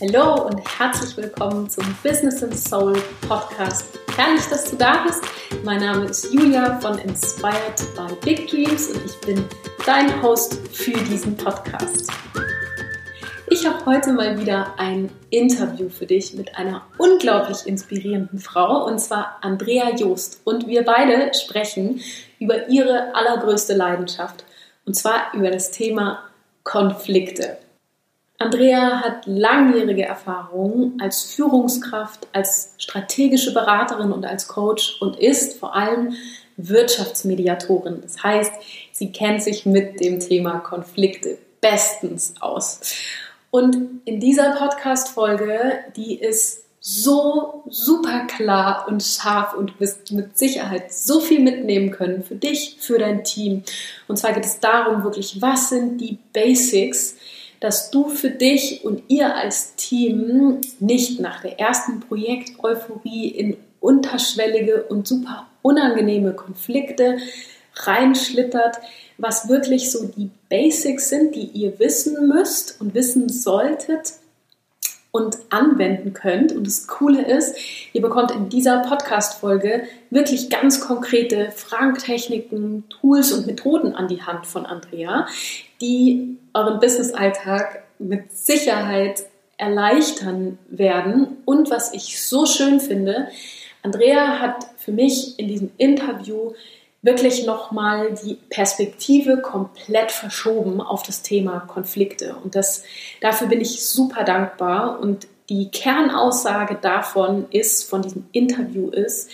Hallo und herzlich willkommen zum Business and Soul Podcast. Herrlich, dass du da bist. Mein Name ist Julia von Inspired by Big Dreams und ich bin dein Host für diesen Podcast. Ich habe heute mal wieder ein Interview für dich mit einer unglaublich inspirierenden Frau und zwar Andrea Joost. Und wir beide sprechen über ihre allergrößte Leidenschaft und zwar über das Thema Konflikte. Andrea hat langjährige Erfahrung als Führungskraft, als strategische Beraterin und als Coach und ist vor allem Wirtschaftsmediatorin. Das heißt, sie kennt sich mit dem Thema Konflikte bestens aus. Und in dieser Podcast-Folge, die ist so super klar und scharf und du wirst mit Sicherheit so viel mitnehmen können für dich, für dein Team. Und zwar geht es darum, wirklich, was sind die Basics, dass du für dich und ihr als Team nicht nach der ersten Projekt-Euphorie in unterschwellige und super unangenehme Konflikte reinschlittert, was wirklich so die Basics sind, die ihr wissen müsst und wissen solltet und anwenden könnt. Und das Coole ist, ihr bekommt in dieser Podcast-Folge wirklich ganz konkrete Fragentechniken, Tools und Methoden an die Hand von Andrea, die euren Business-Alltag mit Sicherheit erleichtern werden. Und was ich so schön finde, Andrea hat für mich in diesem Interview wirklich nochmal die Perspektive komplett verschoben auf das Thema Konflikte. Und das, dafür bin ich super dankbar. Und die Kernaussage davon ist, von diesem Interview ist,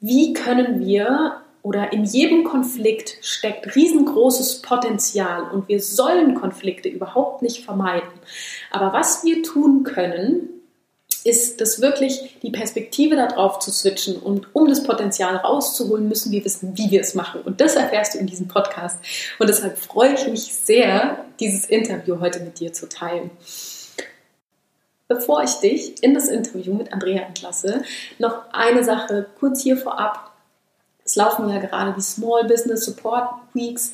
wie können wir oder in jedem Konflikt steckt riesengroßes Potenzial und wir sollen Konflikte überhaupt nicht vermeiden. Aber was wir tun können, ist das wirklich die Perspektive darauf zu switchen und um das Potenzial rauszuholen, müssen wir wissen, wie wir es machen. Und das erfährst du in diesem Podcast. Und deshalb freue ich mich sehr, dieses Interview heute mit dir zu teilen. Bevor ich dich in das Interview mit Andrea entlasse, noch eine Sache kurz hier vorab. Es laufen ja gerade die Small Business Support Weeks,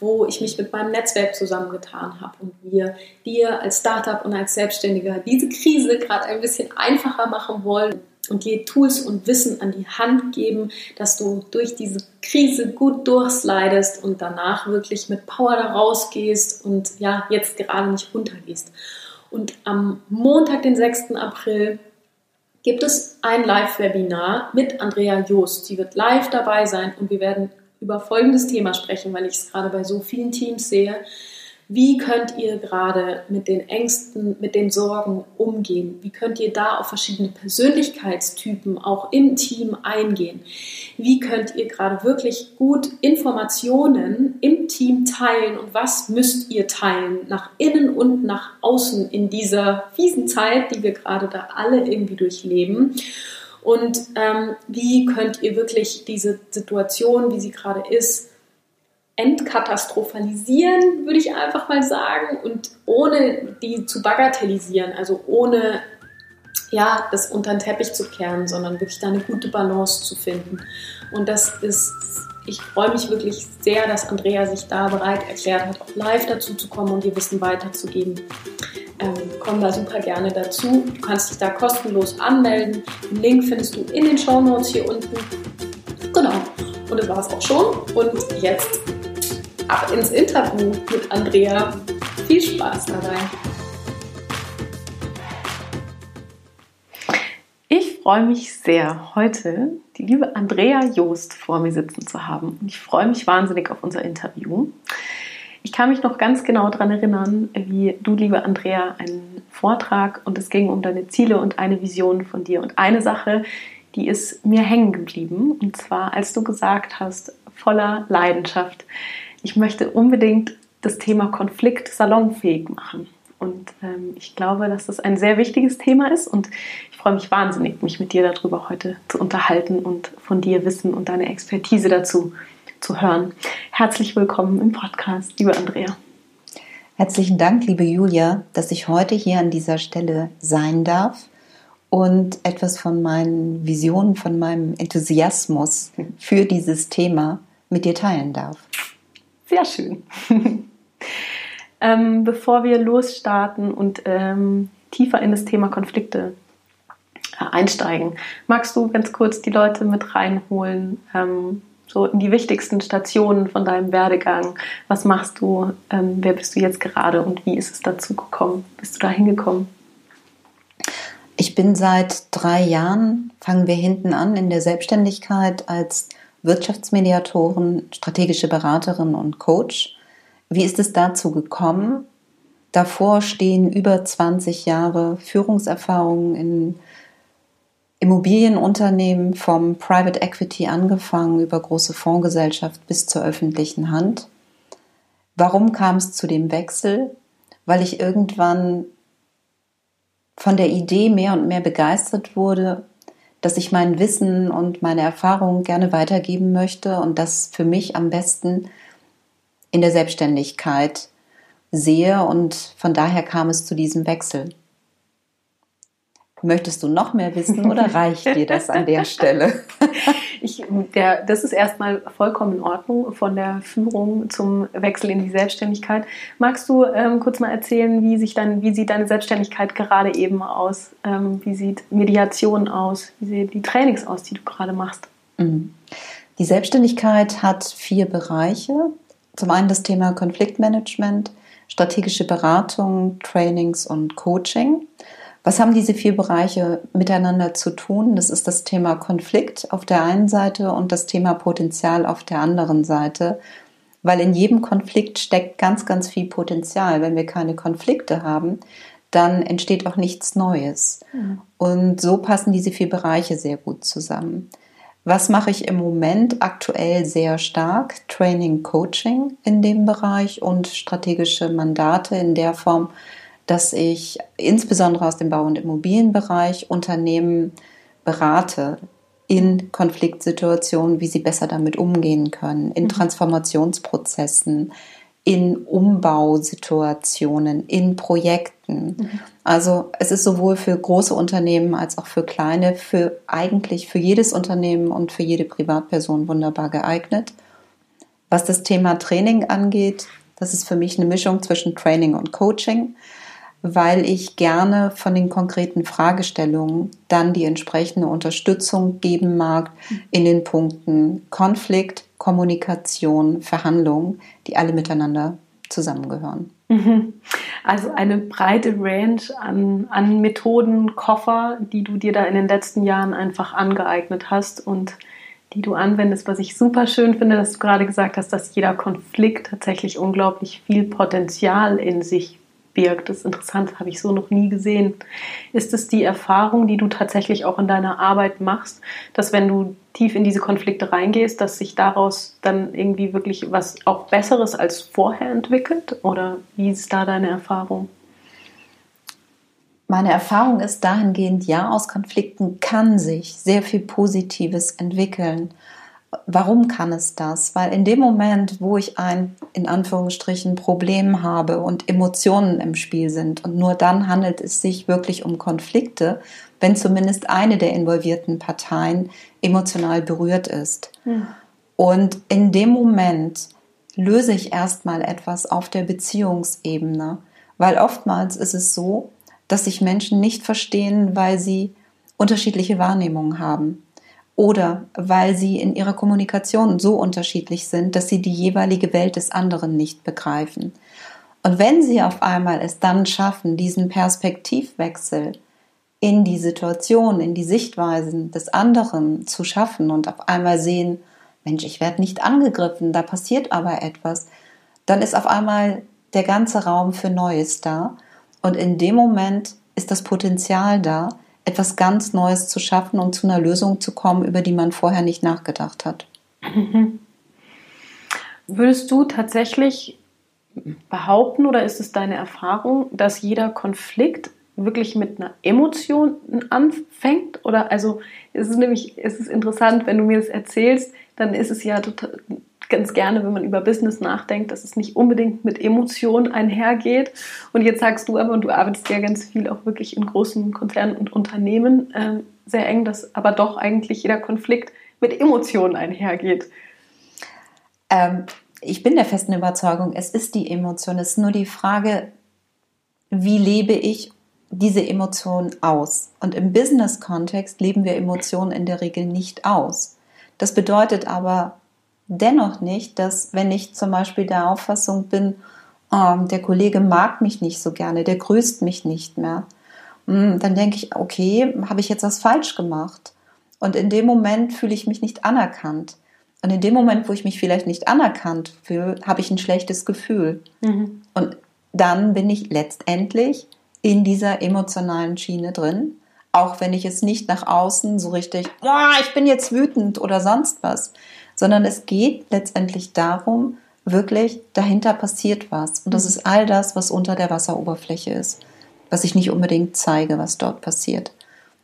wo ich mich mit meinem Netzwerk zusammengetan habe und wir dir als Startup und als Selbstständiger diese Krise gerade ein bisschen einfacher machen wollen und dir Tools und Wissen an die Hand geben, dass du durch diese Krise gut durchslidest und danach wirklich mit Power da rausgehst und ja, jetzt gerade nicht runtergehst. Und am Montag, den 6. April, gibt es ein Live-Webinar mit Andrea Joost. Sie wird live dabei sein und wir werden über folgendes Thema sprechen, weil ich es gerade bei so vielen Teams sehe. Wie könnt ihr gerade mit den Ängsten, mit den Sorgen umgehen? Wie könnt ihr da auf verschiedene Persönlichkeitstypen auch im Team eingehen? Wie könnt ihr gerade wirklich gut Informationen im Team teilen und was müsst ihr teilen nach innen und nach außen in dieser fiesen Zeit, die wir gerade da alle irgendwie durchleben? Und ähm, wie könnt ihr wirklich diese Situation, wie sie gerade ist, entkatastrophalisieren, würde ich einfach mal sagen, und ohne die zu bagatellisieren, also ohne ja, das unter den Teppich zu kehren, sondern wirklich da eine gute Balance zu finden. Und das ist, ich freue mich wirklich sehr, dass Andrea sich da bereit erklärt hat, auch live dazu zu kommen und ihr Wissen weiterzugeben. Ähm, komm da super gerne dazu. Du kannst dich da kostenlos anmelden. Den Link findest du in den Show Notes hier unten. Genau. Und das war es auch schon. Und jetzt ab ins Interview mit Andrea. Viel Spaß dabei. Freue mich sehr, heute die liebe Andrea Joost vor mir sitzen zu haben. Und ich freue mich wahnsinnig auf unser Interview. Ich kann mich noch ganz genau daran erinnern, wie du, liebe Andrea, einen Vortrag und es ging um deine Ziele und eine Vision von dir. Und eine Sache, die ist mir hängen geblieben. Und zwar, als du gesagt hast, voller Leidenschaft, ich möchte unbedingt das Thema Konflikt salonfähig machen. Und ähm, ich glaube, dass das ein sehr wichtiges Thema ist und ich freue mich wahnsinnig, mich mit dir darüber heute zu unterhalten und von dir Wissen und deine Expertise dazu zu hören. Herzlich willkommen im Podcast, liebe Andrea. Herzlichen Dank, liebe Julia, dass ich heute hier an dieser Stelle sein darf und etwas von meinen Visionen, von meinem Enthusiasmus für dieses Thema mit dir teilen darf. Sehr schön. ähm, bevor wir losstarten und ähm, tiefer in das Thema Konflikte äh, einsteigen. Magst du ganz kurz die Leute mit reinholen, ähm, so in die wichtigsten Stationen von deinem Werdegang? Was machst du? Ähm, wer bist du jetzt gerade und wie ist es dazu gekommen? Bist du da hingekommen? Ich bin seit drei Jahren, fangen wir hinten an, in der Selbstständigkeit als Wirtschaftsmediatorin, strategische Beraterin und Coach. Wie ist es dazu gekommen? Davor stehen über 20 Jahre Führungserfahrung in Immobilienunternehmen vom Private Equity angefangen über große Fondsgesellschaft bis zur öffentlichen Hand. Warum kam es zu dem Wechsel? Weil ich irgendwann von der Idee mehr und mehr begeistert wurde, dass ich mein Wissen und meine Erfahrungen gerne weitergeben möchte und das für mich am besten in der Selbstständigkeit sehe und von daher kam es zu diesem Wechsel. Möchtest du noch mehr wissen oder reicht dir das an der Stelle? Ich, der, das ist erstmal vollkommen in Ordnung von der Führung zum Wechsel in die Selbstständigkeit. Magst du ähm, kurz mal erzählen, wie, sich dann, wie sieht deine Selbstständigkeit gerade eben aus? Ähm, wie sieht Mediation aus? Wie sehen die Trainings aus, die du gerade machst? Mhm. Die Selbstständigkeit hat vier Bereiche. Zum einen das Thema Konfliktmanagement, strategische Beratung, Trainings und Coaching. Was haben diese vier Bereiche miteinander zu tun? Das ist das Thema Konflikt auf der einen Seite und das Thema Potenzial auf der anderen Seite. Weil in jedem Konflikt steckt ganz, ganz viel Potenzial. Wenn wir keine Konflikte haben, dann entsteht auch nichts Neues. Mhm. Und so passen diese vier Bereiche sehr gut zusammen. Was mache ich im Moment aktuell sehr stark? Training, Coaching in dem Bereich und strategische Mandate in der Form, dass ich insbesondere aus dem Bau- und Immobilienbereich Unternehmen berate in Konfliktsituationen, wie sie besser damit umgehen können, in mhm. Transformationsprozessen, in Umbausituationen, in Projekten. Mhm. Also es ist sowohl für große Unternehmen als auch für kleine, für eigentlich für jedes Unternehmen und für jede Privatperson wunderbar geeignet. Was das Thema Training angeht, das ist für mich eine Mischung zwischen Training und Coaching weil ich gerne von den konkreten Fragestellungen dann die entsprechende Unterstützung geben mag in den Punkten Konflikt, Kommunikation, Verhandlung, die alle miteinander zusammengehören. Mhm. Also eine breite Range an, an Methoden, Koffer, die du dir da in den letzten Jahren einfach angeeignet hast und die du anwendest, was ich super schön finde, dass du gerade gesagt hast, dass jeder Konflikt tatsächlich unglaublich viel Potenzial in sich birgt. Das ist interessant, habe ich so noch nie gesehen. Ist es die Erfahrung, die du tatsächlich auch in deiner Arbeit machst, dass wenn du tief in diese Konflikte reingehst, dass sich daraus dann irgendwie wirklich was auch Besseres als vorher entwickelt? Oder wie ist da deine Erfahrung? Meine Erfahrung ist dahingehend, ja, aus Konflikten kann sich sehr viel Positives entwickeln. Warum kann es das? Weil in dem Moment, wo ich ein in Anführungsstrichen Problem habe und Emotionen im Spiel sind und nur dann handelt es sich wirklich um Konflikte, wenn zumindest eine der involvierten Parteien emotional berührt ist. Hm. Und in dem Moment löse ich erstmal etwas auf der Beziehungsebene, weil oftmals ist es so, dass sich Menschen nicht verstehen, weil sie unterschiedliche Wahrnehmungen haben oder weil sie in ihrer Kommunikation so unterschiedlich sind, dass sie die jeweilige Welt des anderen nicht begreifen. Und wenn sie auf einmal es dann schaffen, diesen Perspektivwechsel in die Situation, in die Sichtweisen des anderen zu schaffen und auf einmal sehen, Mensch, ich werde nicht angegriffen, da passiert aber etwas, dann ist auf einmal der ganze Raum für Neues da. Und in dem Moment ist das Potenzial da, etwas ganz Neues zu schaffen und zu einer Lösung zu kommen, über die man vorher nicht nachgedacht hat. Würdest du tatsächlich behaupten oder ist es deine Erfahrung, dass jeder Konflikt wirklich mit einer Emotion anfängt? Oder also es ist nämlich, es ist interessant, wenn du mir das erzählst, dann ist es ja total, ganz gerne, wenn man über Business nachdenkt, dass es nicht unbedingt mit Emotionen einhergeht. Und jetzt sagst du aber, und du arbeitest ja ganz viel auch wirklich in großen Konzernen und Unternehmen äh, sehr eng, dass aber doch eigentlich jeder Konflikt mit Emotionen einhergeht. Ähm, ich bin der festen Überzeugung, es ist die Emotion. Es ist nur die Frage, wie lebe ich diese Emotionen aus. Und im Business-Kontext leben wir Emotionen in der Regel nicht aus. Das bedeutet aber dennoch nicht, dass wenn ich zum Beispiel der Auffassung bin, oh, der Kollege mag mich nicht so gerne, der grüßt mich nicht mehr, hm, dann denke ich, okay, habe ich jetzt was falsch gemacht? Und in dem Moment fühle ich mich nicht anerkannt. Und in dem Moment, wo ich mich vielleicht nicht anerkannt fühle, habe ich ein schlechtes Gefühl. Mhm. Und dann bin ich letztendlich in dieser emotionalen Schiene drin, auch wenn ich es nicht nach außen so richtig, oh, ich bin jetzt wütend oder sonst was, sondern es geht letztendlich darum, wirklich dahinter passiert was. Und das mhm. ist all das, was unter der Wasseroberfläche ist, was ich nicht unbedingt zeige, was dort passiert.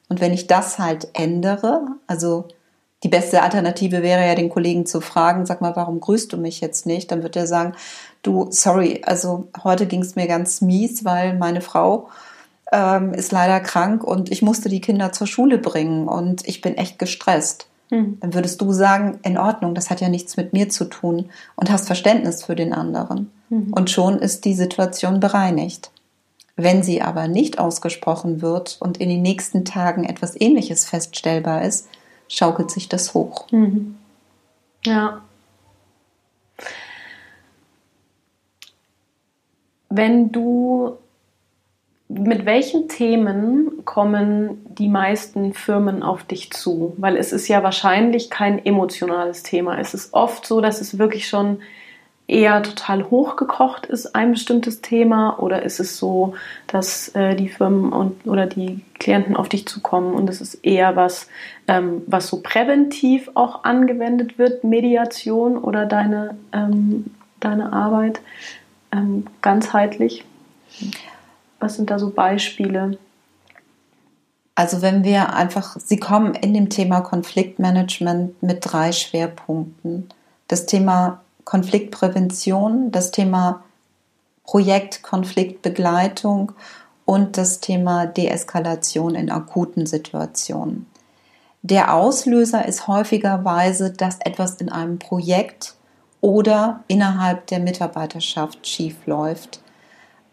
Und wenn ich das halt ändere, also die beste Alternative wäre ja, den Kollegen zu fragen, sag mal, warum grüßt du mich jetzt nicht? Dann wird er sagen, du, sorry, also heute ging es mir ganz mies, weil meine Frau ähm, ist leider krank und ich musste die Kinder zur Schule bringen und ich bin echt gestresst. Mhm. Dann würdest du sagen, in Ordnung, das hat ja nichts mit mir zu tun und hast Verständnis für den anderen. Mhm. Und schon ist die Situation bereinigt. Wenn sie aber nicht ausgesprochen wird und in den nächsten Tagen etwas Ähnliches feststellbar ist, schaukelt sich das hoch. Mhm. Ja. Wenn du mit welchen Themen kommen die meisten Firmen auf dich zu? Weil es ist ja wahrscheinlich kein emotionales Thema. Es ist oft so, dass es wirklich schon eher total hochgekocht ist, ein bestimmtes Thema? Oder ist es so, dass äh, die Firmen und, oder die Klienten auf dich zukommen und es ist eher was, ähm, was so präventiv auch angewendet wird, Mediation oder deine, ähm, deine Arbeit ähm, ganzheitlich? Was sind da so Beispiele? Also wenn wir einfach, Sie kommen in dem Thema Konfliktmanagement mit drei Schwerpunkten. Das Thema Konfliktprävention, das Thema Projektkonfliktbegleitung und das Thema Deeskalation in akuten Situationen. Der Auslöser ist häufigerweise, dass etwas in einem Projekt oder innerhalb der Mitarbeiterschaft schief läuft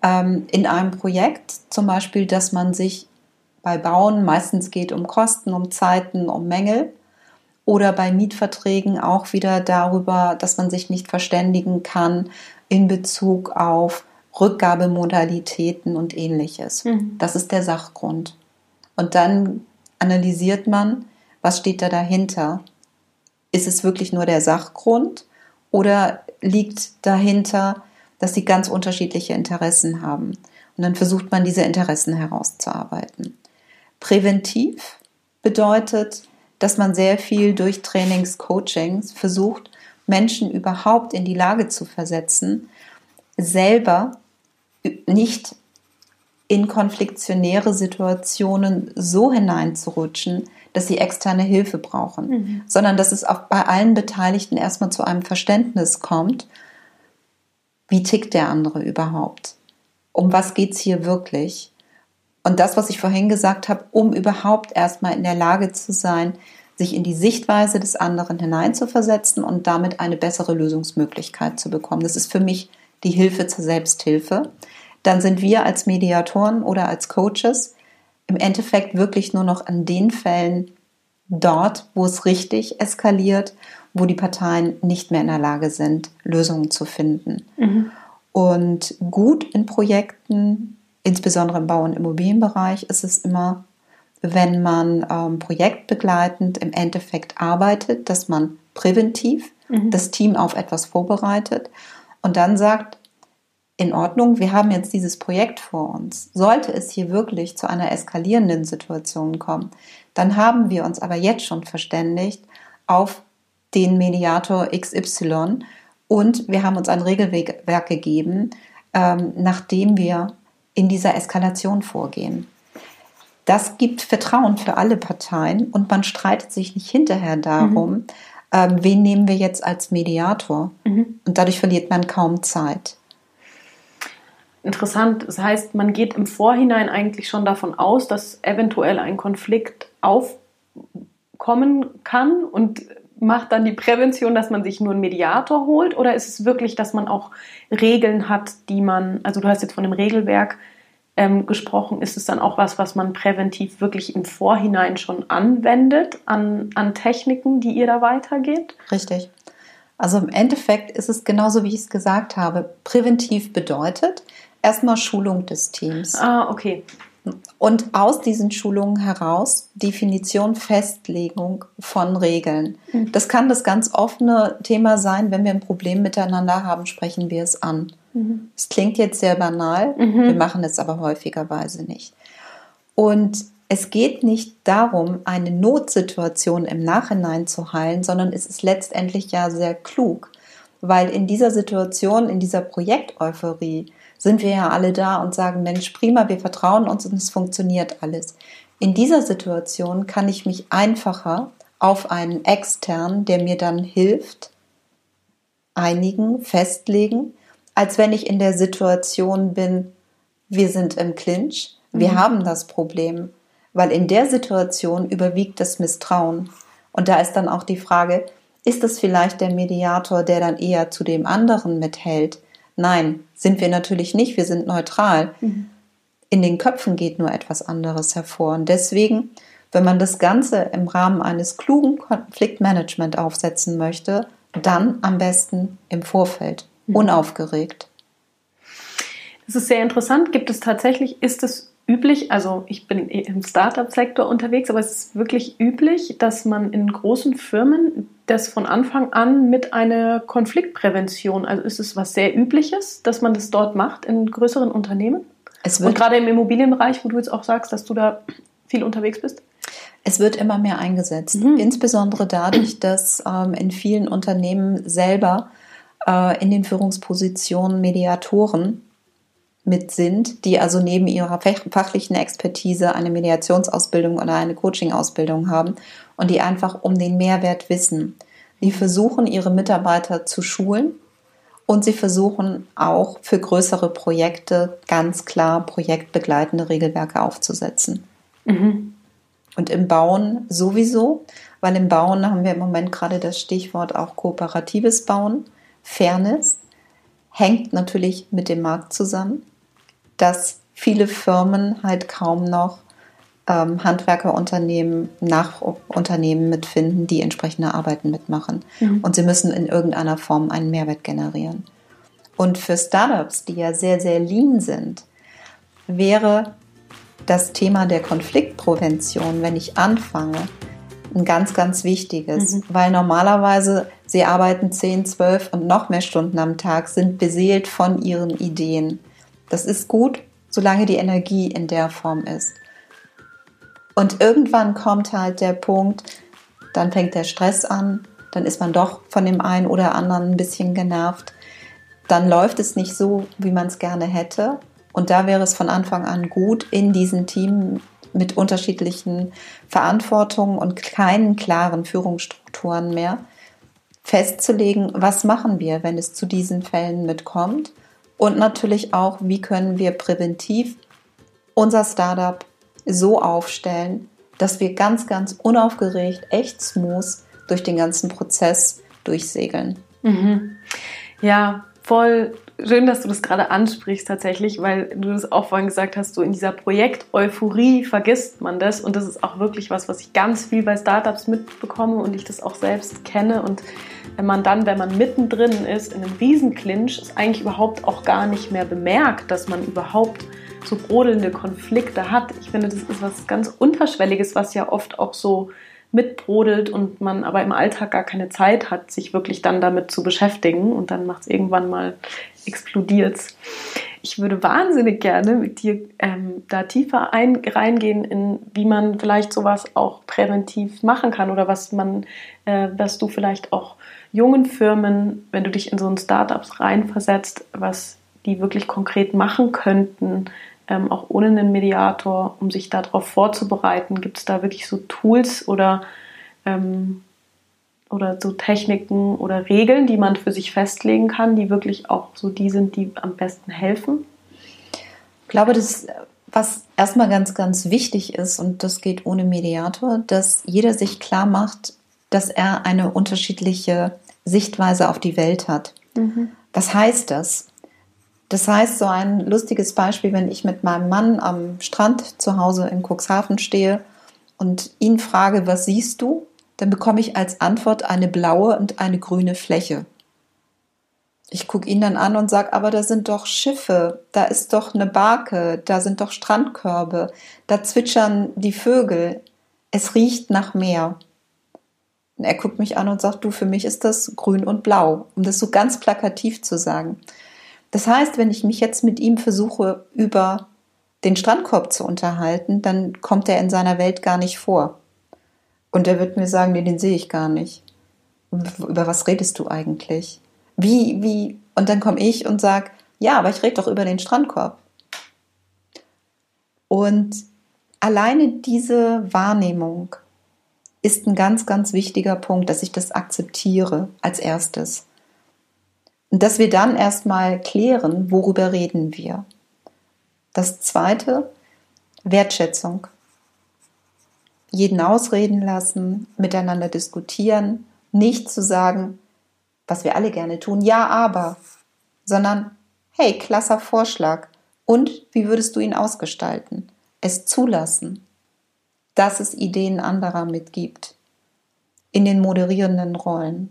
ähm, in einem Projekt, zum Beispiel, dass man sich bei Bauen meistens geht um Kosten, um Zeiten, um Mängel oder bei Mietverträgen auch wieder darüber, dass man sich nicht verständigen kann in Bezug auf Rückgabemodalitäten und ähnliches. Mhm. Das ist der Sachgrund. Und dann analysiert man, was steht da dahinter? Ist es wirklich nur der Sachgrund oder liegt dahinter dass sie ganz unterschiedliche Interessen haben. Und dann versucht man diese Interessen herauszuarbeiten. Präventiv bedeutet, dass man sehr viel durch Trainings, Coachings versucht, Menschen überhaupt in die Lage zu versetzen, selber nicht in konfliktionäre Situationen so hineinzurutschen, dass sie externe Hilfe brauchen, mhm. sondern dass es auch bei allen Beteiligten erstmal zu einem Verständnis kommt wie tickt der andere überhaupt? Um was geht es hier wirklich? Und das, was ich vorhin gesagt habe, um überhaupt erstmal in der Lage zu sein, sich in die Sichtweise des anderen hineinzuversetzen und damit eine bessere Lösungsmöglichkeit zu bekommen. Das ist für mich die Hilfe zur Selbsthilfe. Dann sind wir als Mediatoren oder als Coaches im Endeffekt wirklich nur noch an den Fällen dort, wo es richtig eskaliert wo die Parteien nicht mehr in der Lage sind, Lösungen zu finden. Mhm. Und gut in Projekten, insbesondere im Bau- und Immobilienbereich, ist es immer, wenn man ähm, projektbegleitend im Endeffekt arbeitet, dass man präventiv mhm. das Team auf etwas vorbereitet und dann sagt, in Ordnung, wir haben jetzt dieses Projekt vor uns. Sollte es hier wirklich zu einer eskalierenden Situation kommen, dann haben wir uns aber jetzt schon verständigt auf den Mediator XY und wir haben uns ein Regelwerk gegeben, ähm, nachdem wir in dieser Eskalation vorgehen. Das gibt Vertrauen für alle Parteien und man streitet sich nicht hinterher darum, mhm. ähm, wen nehmen wir jetzt als Mediator. Mhm. Und dadurch verliert man kaum Zeit. Interessant. Das heißt, man geht im Vorhinein eigentlich schon davon aus, dass eventuell ein Konflikt aufkommen kann und macht dann die Prävention, dass man sich nur einen Mediator holt? Oder ist es wirklich, dass man auch Regeln hat, die man, also du hast jetzt von einem Regelwerk ähm, gesprochen, ist es dann auch was, was man präventiv wirklich im Vorhinein schon anwendet an, an Techniken, die ihr da weitergeht? Richtig. Also im Endeffekt ist es genauso, wie ich es gesagt habe. Präventiv bedeutet erstmal Schulung des Teams. Ah, okay. Und aus diesen Schulungen heraus Definition, Festlegung von Regeln. Mhm. Das kann das ganz offene Thema sein, wenn wir ein Problem miteinander haben, sprechen wir es an. Mhm. Es klingt jetzt sehr banal, mhm. wir machen es aber häufigerweise nicht. Und es geht nicht darum, eine Notsituation im Nachhinein zu heilen, sondern es ist letztendlich ja sehr klug, weil in dieser Situation, in dieser Projekteuphorie, sind wir ja alle da und sagen, Mensch, prima, wir vertrauen uns und es funktioniert alles. In dieser Situation kann ich mich einfacher auf einen externen, der mir dann hilft, einigen, festlegen, als wenn ich in der Situation bin, wir sind im Clinch, wir mhm. haben das Problem, weil in der Situation überwiegt das Misstrauen. Und da ist dann auch die Frage, ist es vielleicht der Mediator, der dann eher zu dem anderen mithält? Nein, sind wir natürlich nicht, wir sind neutral. Mhm. In den Köpfen geht nur etwas anderes hervor. Und deswegen, wenn man das Ganze im Rahmen eines klugen Konfliktmanagement aufsetzen möchte, dann am besten im Vorfeld, mhm. unaufgeregt. Das ist sehr interessant. Gibt es tatsächlich, ist es üblich, also ich bin im Startup-Sektor unterwegs, aber es ist wirklich üblich, dass man in großen Firmen das von Anfang an mit einer Konfliktprävention, also ist es was sehr Übliches, dass man das dort macht in größeren Unternehmen? Und gerade im Immobilienbereich, wo du jetzt auch sagst, dass du da viel unterwegs bist? Es wird immer mehr eingesetzt, mhm. insbesondere dadurch, dass ähm, in vielen Unternehmen selber äh, in den Führungspositionen Mediatoren mit sind, die also neben ihrer fachlichen Expertise eine Mediationsausbildung oder eine Coaching-Ausbildung haben und die einfach um den Mehrwert wissen. Die versuchen, ihre Mitarbeiter zu schulen und sie versuchen auch für größere Projekte ganz klar projektbegleitende Regelwerke aufzusetzen. Mhm. Und im Bauen sowieso, weil im Bauen haben wir im Moment gerade das Stichwort auch kooperatives Bauen, Fairness, hängt natürlich mit dem Markt zusammen dass viele Firmen halt kaum noch ähm, Handwerkerunternehmen, Nachunternehmen mitfinden, die entsprechende Arbeiten mitmachen. Mhm. Und sie müssen in irgendeiner Form einen Mehrwert generieren. Und für Startups, die ja sehr, sehr lean sind, wäre das Thema der Konfliktprävention, wenn ich anfange, ein ganz, ganz wichtiges, mhm. weil normalerweise sie arbeiten 10, 12 und noch mehr Stunden am Tag, sind beseelt von ihren Ideen. Das ist gut, solange die Energie in der Form ist. Und irgendwann kommt halt der Punkt, dann fängt der Stress an, dann ist man doch von dem einen oder anderen ein bisschen genervt. Dann läuft es nicht so, wie man es gerne hätte. Und da wäre es von Anfang an gut, in diesem Team mit unterschiedlichen Verantwortungen und keinen klaren Führungsstrukturen mehr festzulegen, was machen wir, wenn es zu diesen Fällen mitkommt und natürlich auch, wie können wir präventiv unser Startup so aufstellen, dass wir ganz, ganz unaufgeregt, echt smooth durch den ganzen Prozess durchsegeln. Mhm. Ja, voll schön, dass du das gerade ansprichst tatsächlich, weil du das auch vorhin gesagt hast, so in dieser Projekt-Euphorie vergisst man das und das ist auch wirklich was, was ich ganz viel bei Startups mitbekomme und ich das auch selbst kenne und wenn man dann, wenn man mittendrin ist, in einem Riesenclinch, es eigentlich überhaupt auch gar nicht mehr bemerkt, dass man überhaupt so brodelnde Konflikte hat. Ich finde, das ist was ganz Unterschwelliges, was ja oft auch so mitbrodelt und man aber im Alltag gar keine Zeit hat, sich wirklich dann damit zu beschäftigen und dann macht es irgendwann mal explodiert. Ich würde wahnsinnig gerne mit dir ähm, da tiefer ein, reingehen, in wie man vielleicht sowas auch präventiv machen kann oder was man, äh, was du vielleicht auch jungen Firmen, wenn du dich in so ein Startups reinversetzt, was die wirklich konkret machen könnten, ähm, auch ohne einen Mediator, um sich darauf vorzubereiten? Gibt es da wirklich so Tools oder, ähm, oder so Techniken oder Regeln, die man für sich festlegen kann, die wirklich auch so die sind, die am besten helfen? Ich glaube, das was erstmal ganz, ganz wichtig ist, und das geht ohne Mediator, dass jeder sich klar macht, dass er eine unterschiedliche Sichtweise auf die Welt hat. Mhm. Was heißt das? Das heißt, so ein lustiges Beispiel, wenn ich mit meinem Mann am Strand zu Hause in Cuxhaven stehe und ihn frage, was siehst du? Dann bekomme ich als Antwort eine blaue und eine grüne Fläche. Ich gucke ihn dann an und sage, aber da sind doch Schiffe, da ist doch eine Barke, da sind doch Strandkörbe, da zwitschern die Vögel, es riecht nach Meer. Und er guckt mich an und sagt, du, für mich ist das grün und blau, um das so ganz plakativ zu sagen. Das heißt, wenn ich mich jetzt mit ihm versuche, über den Strandkorb zu unterhalten, dann kommt er in seiner Welt gar nicht vor. Und er wird mir sagen, nee, den sehe ich gar nicht. Über was redest du eigentlich? Wie, wie? Und dann komme ich und sage, ja, aber ich rede doch über den Strandkorb. Und alleine diese Wahrnehmung ist ein ganz, ganz wichtiger Punkt, dass ich das akzeptiere als erstes. Und dass wir dann erstmal klären, worüber reden wir. Das zweite, Wertschätzung. Jeden ausreden lassen, miteinander diskutieren, nicht zu sagen, was wir alle gerne tun, ja, aber, sondern, hey, klasser Vorschlag. Und wie würdest du ihn ausgestalten? Es zulassen, dass es Ideen anderer mitgibt. In den moderierenden Rollen.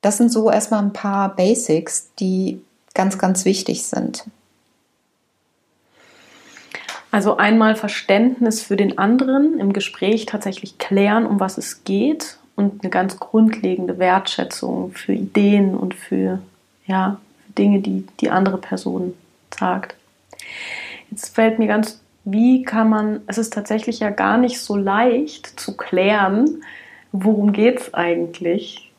Das sind so erstmal ein paar Basics, die ganz, ganz wichtig sind. Also einmal Verständnis für den anderen, im Gespräch tatsächlich klären, um was es geht und eine ganz grundlegende Wertschätzung für Ideen und für ja, Dinge, die die andere Person sagt. Jetzt fällt mir ganz, wie kann man, es ist tatsächlich ja gar nicht so leicht zu klären, worum geht es eigentlich.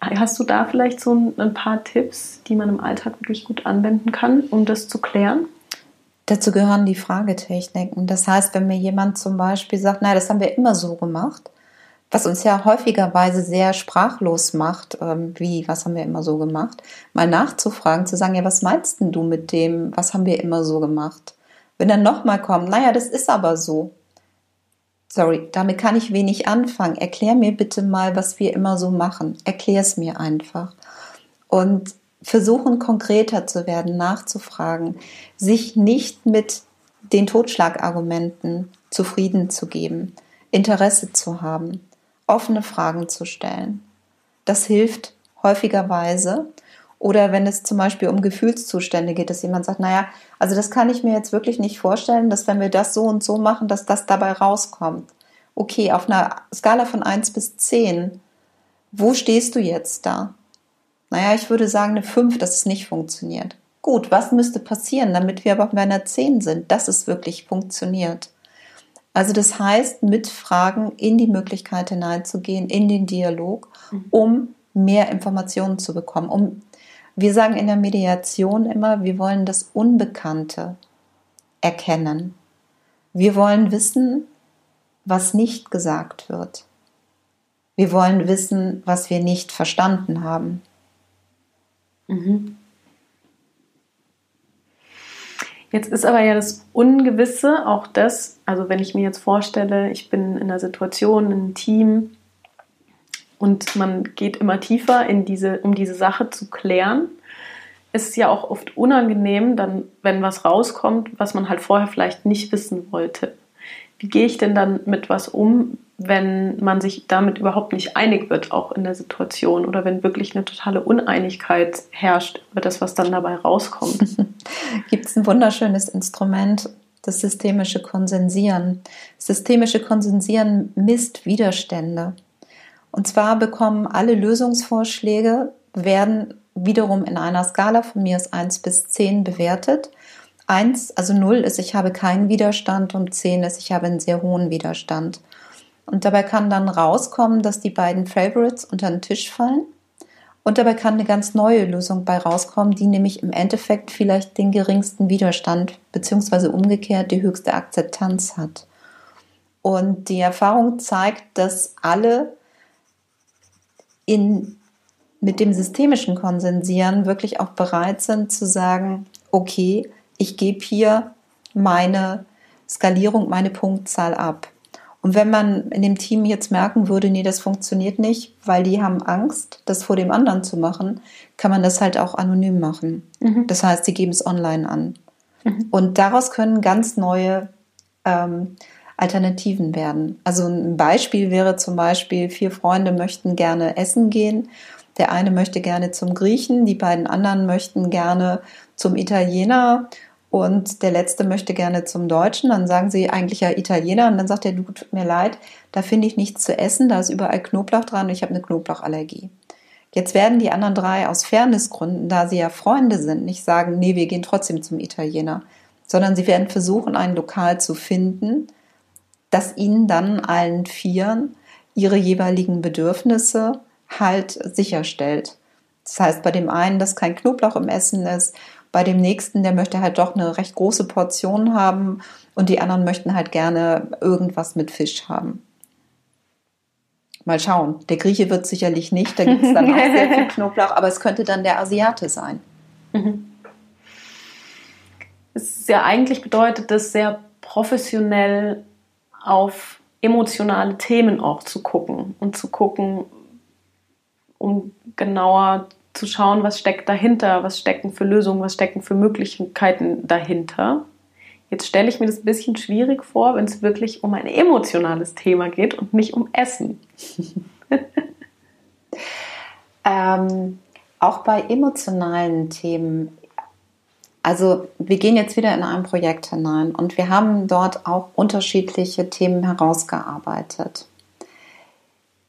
Hast du da vielleicht so ein, paar Tipps, die man im Alltag wirklich gut anwenden kann, um das zu klären? Dazu gehören die Fragetechniken. Das heißt, wenn mir jemand zum Beispiel sagt, naja, das haben wir immer so gemacht, was uns ja häufigerweise sehr sprachlos macht, ähm, wie, was haben wir immer so gemacht, mal nachzufragen, zu sagen, ja, was meinst denn du mit dem, was haben wir immer so gemacht? Wenn dann nochmal kommt, naja, das ist aber so. Sorry, damit kann ich wenig anfangen. Erklär mir bitte mal, was wir immer so machen. Erklär es mir einfach. Und versuchen konkreter zu werden, nachzufragen, sich nicht mit den Totschlagargumenten zufrieden zu geben, Interesse zu haben offene Fragen zu stellen. Das hilft häufigerweise. Oder wenn es zum Beispiel um Gefühlszustände geht, dass jemand sagt, naja, also das kann ich mir jetzt wirklich nicht vorstellen, dass wenn wir das so und so machen, dass das dabei rauskommt. Okay, auf einer Skala von 1 bis 10, wo stehst du jetzt da? Naja, ich würde sagen eine 5, dass es nicht funktioniert. Gut, was müsste passieren, damit wir aber bei einer 10 sind, dass es wirklich funktioniert? Also das heißt, mit Fragen in die Möglichkeit hineinzugehen, in den Dialog, mhm. um mehr Informationen zu bekommen. Um, wir sagen in der Mediation immer, wir wollen das Unbekannte erkennen. Wir wollen wissen, was nicht gesagt wird. Wir wollen wissen, was wir nicht verstanden haben. Mhm. Jetzt ist aber ja das Ungewisse auch das, also wenn ich mir jetzt vorstelle, ich bin in einer Situation, in einem Team und man geht immer tiefer in diese, um diese Sache zu klären, ist es ja auch oft unangenehm, dann, wenn was rauskommt, was man halt vorher vielleicht nicht wissen wollte. Wie gehe ich denn dann mit was um, wenn man sich damit überhaupt nicht einig wird, auch in der Situation, oder wenn wirklich eine totale Uneinigkeit herrscht über das, was dann dabei rauskommt. Gibt es ein wunderschönes Instrument, das systemische Konsensieren. Systemische Konsensieren misst Widerstände. Und zwar bekommen alle Lösungsvorschläge, werden wiederum in einer Skala von mir aus 1 bis 10 bewertet. 1, also 0 ist, ich habe keinen Widerstand und 10 ist, ich habe einen sehr hohen Widerstand. Und dabei kann dann rauskommen, dass die beiden Favorites unter den Tisch fallen. Und dabei kann eine ganz neue Lösung bei rauskommen, die nämlich im Endeffekt vielleicht den geringsten Widerstand beziehungsweise umgekehrt die höchste Akzeptanz hat. Und die Erfahrung zeigt, dass alle in, mit dem systemischen Konsensieren wirklich auch bereit sind zu sagen, okay, ich gebe hier meine Skalierung, meine Punktzahl ab. Und wenn man in dem Team jetzt merken würde, nee, das funktioniert nicht, weil die haben Angst, das vor dem anderen zu machen, kann man das halt auch anonym machen. Mhm. Das heißt, sie geben es online an. Mhm. Und daraus können ganz neue ähm, Alternativen werden. Also ein Beispiel wäre zum Beispiel, vier Freunde möchten gerne essen gehen. Der eine möchte gerne zum Griechen, die beiden anderen möchten gerne zum Italiener und der letzte möchte gerne zum Deutschen, dann sagen sie eigentlich ja Italiener und dann sagt er, du tut mir leid, da finde ich nichts zu essen, da ist überall Knoblauch dran und ich habe eine Knoblauchallergie. Jetzt werden die anderen drei aus Fairnessgründen, da sie ja Freunde sind, nicht sagen, nee, wir gehen trotzdem zum Italiener, sondern sie werden versuchen, ein Lokal zu finden, das ihnen dann allen Vieren ihre jeweiligen Bedürfnisse halt sicherstellt. Das heißt, bei dem einen, dass kein Knoblauch im Essen ist, bei dem nächsten, der möchte halt doch eine recht große Portion haben und die anderen möchten halt gerne irgendwas mit Fisch haben. Mal schauen. Der Grieche wird sicherlich nicht, da gibt es dann auch sehr viel Knoblauch, aber es könnte dann der Asiate sein. Mhm. Es ist ja eigentlich bedeutet das sehr professionell auf emotionale Themen auch zu gucken und zu gucken, um genauer zu schauen, was steckt dahinter, was stecken für Lösungen, was stecken für Möglichkeiten dahinter. Jetzt stelle ich mir das ein bisschen schwierig vor, wenn es wirklich um ein emotionales Thema geht und nicht um Essen. ähm, auch bei emotionalen Themen. Also wir gehen jetzt wieder in ein Projekt hinein und wir haben dort auch unterschiedliche Themen herausgearbeitet.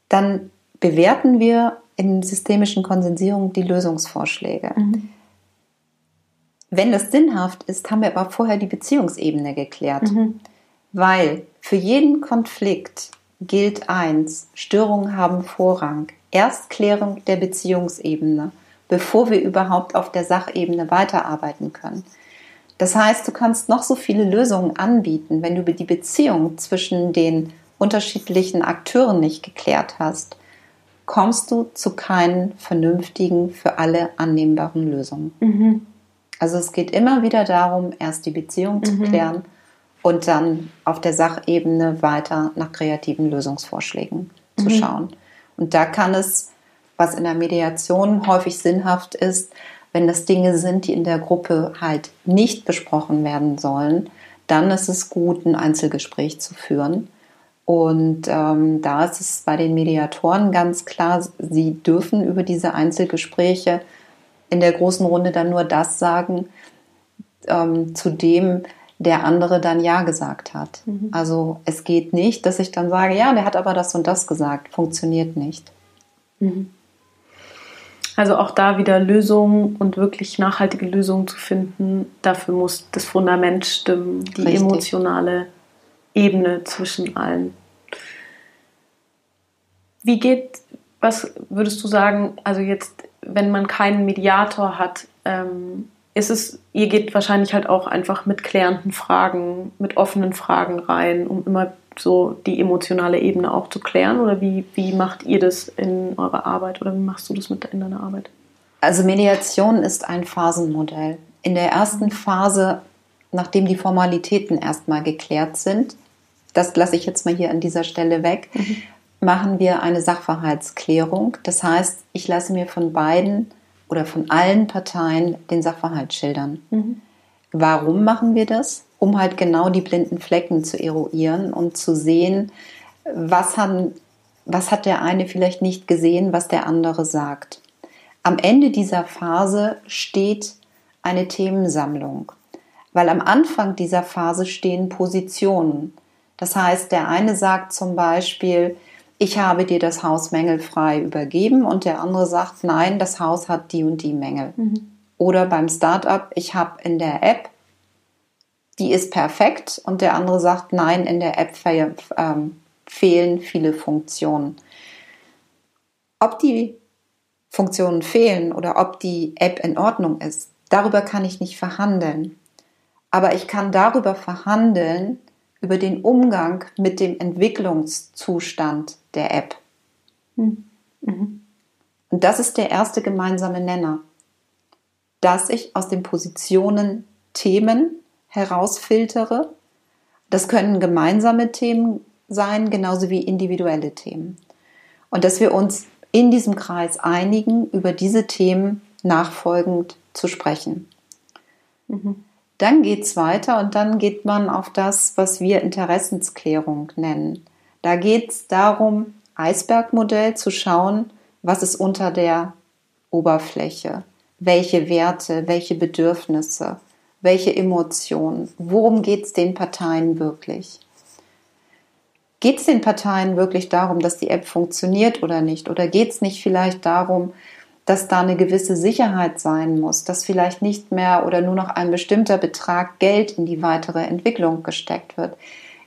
Dann bewerten wir in systemischen Konsensierung die Lösungsvorschläge. Mhm. Wenn das sinnhaft ist, haben wir aber vorher die Beziehungsebene geklärt. Mhm. Weil für jeden Konflikt gilt eins, Störungen haben Vorrang. Erstklärung der Beziehungsebene, bevor wir überhaupt auf der Sachebene weiterarbeiten können. Das heißt, du kannst noch so viele Lösungen anbieten, wenn du die Beziehung zwischen den unterschiedlichen Akteuren nicht geklärt hast, kommst du zu keinen vernünftigen, für alle annehmbaren Lösungen. Mhm. Also es geht immer wieder darum, erst die Beziehung mhm. zu klären und dann auf der Sachebene weiter nach kreativen Lösungsvorschlägen mhm. zu schauen. Und da kann es, was in der Mediation häufig sinnhaft ist, wenn das Dinge sind, die in der Gruppe halt nicht besprochen werden sollen, dann ist es gut, ein Einzelgespräch zu führen und ähm, da ist es bei den Mediatoren ganz klar, sie dürfen über diese Einzelgespräche in der großen Runde dann nur das sagen, ähm, zu dem der andere dann Ja gesagt hat. Mhm. Also es geht nicht, dass ich dann sage, ja, der hat aber das und das gesagt. Funktioniert nicht. Mhm. Also auch da wieder Lösungen und wirklich nachhaltige Lösungen zu finden. Dafür muss das Fundament stimmen, die Richtig. emotionale Ebene zwischen allen. Wie geht, was würdest du sagen, also jetzt, wenn man keinen Mediator hat, ähm, ist es, ihr geht wahrscheinlich halt auch einfach mit klärenden Fragen, mit offenen Fragen rein, um immer so die emotionale Ebene auch zu klären? Oder wie, wie macht ihr das in eurer Arbeit oder wie machst du das mit in deiner Arbeit? Also Mediation ist ein Phasenmodell. In der ersten Phase, nachdem die Formalitäten erstmal geklärt sind, das lasse ich jetzt mal hier an dieser Stelle weg, mhm. machen wir eine Sachverhaltsklärung. Das heißt, ich lasse mir von beiden oder von allen Parteien den Sachverhalt schildern. Mhm. Warum machen wir das? Um halt genau die blinden Flecken zu eruieren und zu sehen, was, haben, was hat der eine vielleicht nicht gesehen, was der andere sagt. Am Ende dieser Phase steht eine Themensammlung, weil am Anfang dieser Phase stehen Positionen. Das heißt, der eine sagt zum Beispiel, ich habe dir das Haus mängelfrei übergeben und der andere sagt, nein, das Haus hat die und die Mängel. Mhm. Oder beim Startup, ich habe in der App, die ist perfekt und der andere sagt, nein, in der App fe ähm, fehlen viele Funktionen. Ob die Funktionen fehlen oder ob die App in Ordnung ist, darüber kann ich nicht verhandeln. Aber ich kann darüber verhandeln, über den Umgang mit dem Entwicklungszustand der App. Mhm. Und das ist der erste gemeinsame Nenner, dass ich aus den Positionen Themen herausfiltere. Das können gemeinsame Themen sein, genauso wie individuelle Themen. Und dass wir uns in diesem Kreis einigen, über diese Themen nachfolgend zu sprechen. Mhm. Dann geht es weiter und dann geht man auf das, was wir Interessensklärung nennen. Da geht es darum, Eisbergmodell zu schauen, was ist unter der Oberfläche, welche Werte, welche Bedürfnisse, welche Emotionen, worum geht es den Parteien wirklich. Geht es den Parteien wirklich darum, dass die App funktioniert oder nicht? Oder geht es nicht vielleicht darum, dass da eine gewisse Sicherheit sein muss, dass vielleicht nicht mehr oder nur noch ein bestimmter Betrag Geld in die weitere Entwicklung gesteckt wird.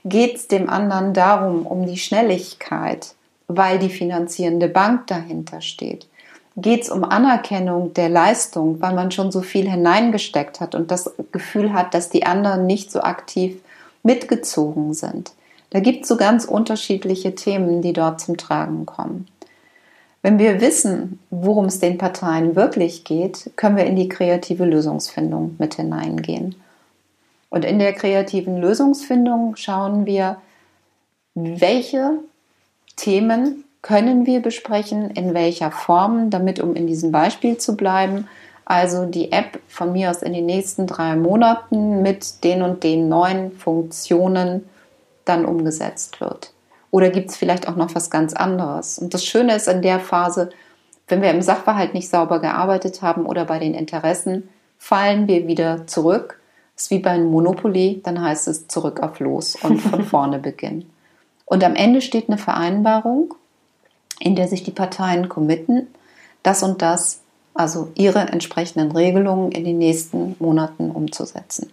Geht es dem anderen darum, um die Schnelligkeit, weil die finanzierende Bank dahinter steht? Geht es um Anerkennung der Leistung, weil man schon so viel hineingesteckt hat und das Gefühl hat, dass die anderen nicht so aktiv mitgezogen sind? Da gibt es so ganz unterschiedliche Themen, die dort zum Tragen kommen. Wenn wir wissen, worum es den Parteien wirklich geht, können wir in die kreative Lösungsfindung mit hineingehen. Und in der kreativen Lösungsfindung schauen wir, welche Themen können wir besprechen, in welcher Form, damit, um in diesem Beispiel zu bleiben, also die App von mir aus in den nächsten drei Monaten mit den und den neuen Funktionen dann umgesetzt wird. Oder gibt es vielleicht auch noch was ganz anderes? Und das Schöne ist in der Phase, wenn wir im Sachverhalt nicht sauber gearbeitet haben oder bei den Interessen, fallen wir wieder zurück. Das ist wie bei einem Monopoly, dann heißt es zurück auf Los und von vorne beginnen. Und am Ende steht eine Vereinbarung, in der sich die Parteien committen, das und das, also ihre entsprechenden Regelungen in den nächsten Monaten umzusetzen.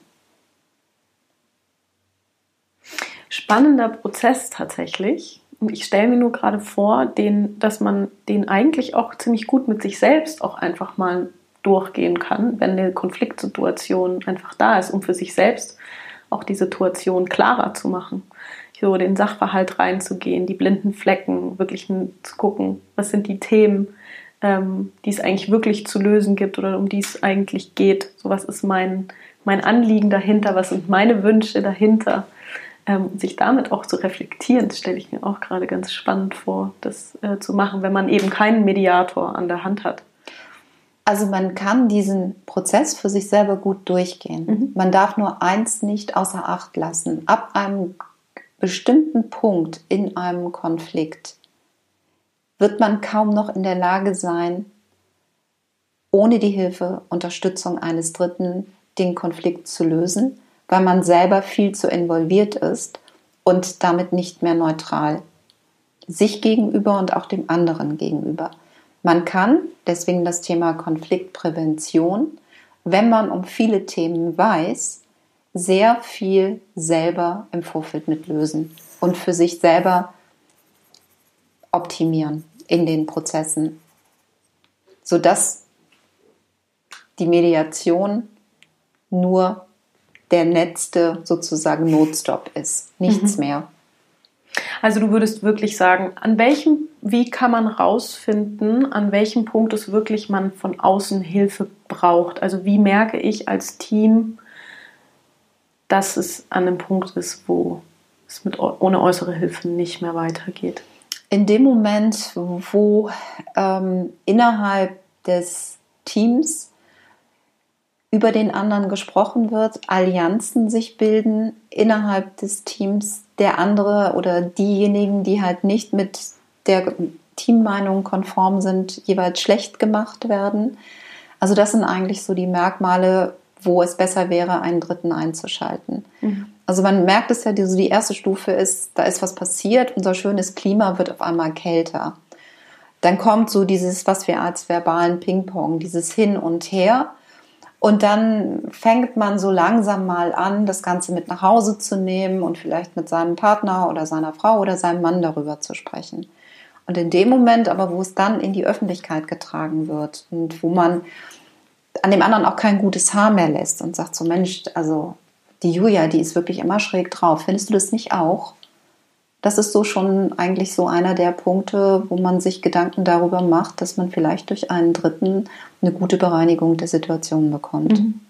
spannender Prozess tatsächlich. Ich stelle mir nur gerade vor, den, dass man den eigentlich auch ziemlich gut mit sich selbst auch einfach mal durchgehen kann, wenn eine Konfliktsituation einfach da ist, um für sich selbst auch die Situation klarer zu machen. So den Sachverhalt reinzugehen, die blinden Flecken, wirklich zu gucken, was sind die Themen, ähm, die es eigentlich wirklich zu lösen gibt oder um die es eigentlich geht. So was ist mein, mein Anliegen dahinter, was sind meine Wünsche dahinter ähm, sich damit auch zu reflektieren, das stelle ich mir auch gerade ganz spannend vor, das äh, zu machen, wenn man eben keinen Mediator an der Hand hat. Also man kann diesen Prozess für sich selber gut durchgehen. Mhm. Man darf nur eins nicht außer Acht lassen. Ab einem bestimmten Punkt in einem Konflikt wird man kaum noch in der Lage sein, ohne die Hilfe, Unterstützung eines Dritten den Konflikt zu lösen weil man selber viel zu involviert ist und damit nicht mehr neutral. Sich gegenüber und auch dem anderen gegenüber. Man kann, deswegen das Thema Konfliktprävention, wenn man um viele Themen weiß, sehr viel selber im Vorfeld mitlösen und für sich selber optimieren in den Prozessen, sodass die Mediation nur der letzte sozusagen Notstop ist. Nichts mhm. mehr. Also du würdest wirklich sagen, an welchem, wie kann man rausfinden, an welchem Punkt es wirklich man von außen Hilfe braucht? Also wie merke ich als Team, dass es an einem Punkt ist, wo es mit, ohne äußere Hilfe nicht mehr weitergeht? In dem Moment, wo ähm, innerhalb des Teams über den anderen gesprochen wird, Allianzen sich bilden innerhalb des Teams, der andere oder diejenigen, die halt nicht mit der Teammeinung konform sind, jeweils schlecht gemacht werden. Also das sind eigentlich so die Merkmale, wo es besser wäre, einen Dritten einzuschalten. Mhm. Also man merkt es ja, die, so die erste Stufe ist, da ist was passiert, unser schönes Klima wird auf einmal kälter. Dann kommt so dieses, was wir als verbalen Ping-Pong, dieses Hin und Her. Und dann fängt man so langsam mal an, das Ganze mit nach Hause zu nehmen und vielleicht mit seinem Partner oder seiner Frau oder seinem Mann darüber zu sprechen. Und in dem Moment aber, wo es dann in die Öffentlichkeit getragen wird und wo man an dem anderen auch kein gutes Haar mehr lässt und sagt so, Mensch, also die Julia, die ist wirklich immer schräg drauf. Findest du das nicht auch? das ist so schon eigentlich so einer der Punkte, wo man sich Gedanken darüber macht, dass man vielleicht durch einen Dritten eine gute Bereinigung der Situation bekommt. Mhm.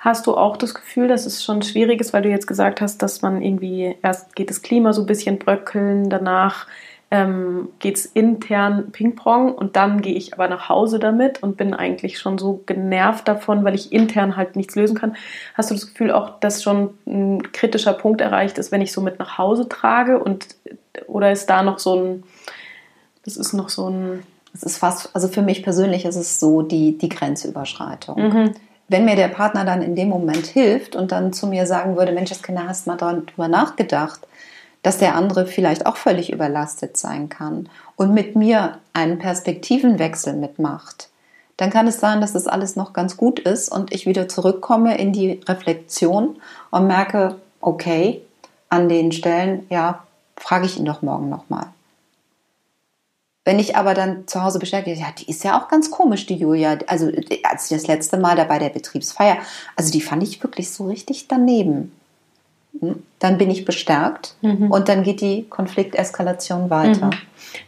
Hast du auch das Gefühl, dass es schon schwierig ist, weil du jetzt gesagt hast, dass man irgendwie erst geht das Klima so ein bisschen bröckeln, danach ähm, geht es intern Ping-Pong und dann gehe ich aber nach Hause damit und bin eigentlich schon so genervt davon, weil ich intern halt nichts lösen kann. Hast du das Gefühl auch, dass schon ein kritischer Punkt erreicht ist, wenn ich so mit nach Hause trage und oder ist da noch so ein, das ist noch so ein... Es ist fast, also für mich persönlich ist es so die, die Grenzüberschreitung. Mhm. Wenn mir der Partner dann in dem Moment hilft und dann zu mir sagen würde, Mensch, das Kinder, hast mal darüber nachgedacht, dass der andere vielleicht auch völlig überlastet sein kann und mit mir einen Perspektivenwechsel mitmacht, dann kann es sein, dass das alles noch ganz gut ist und ich wieder zurückkomme in die Reflexion und merke, okay, an den Stellen, ja, frage ich ihn doch morgen nochmal. Wenn ich aber dann zu Hause bestätige, ja, die ist ja auch ganz komisch, die Julia. Also, als das letzte Mal da bei der Betriebsfeier, also die fand ich wirklich so richtig daneben dann bin ich bestärkt mhm. und dann geht die Konflikteskalation weiter. Mhm.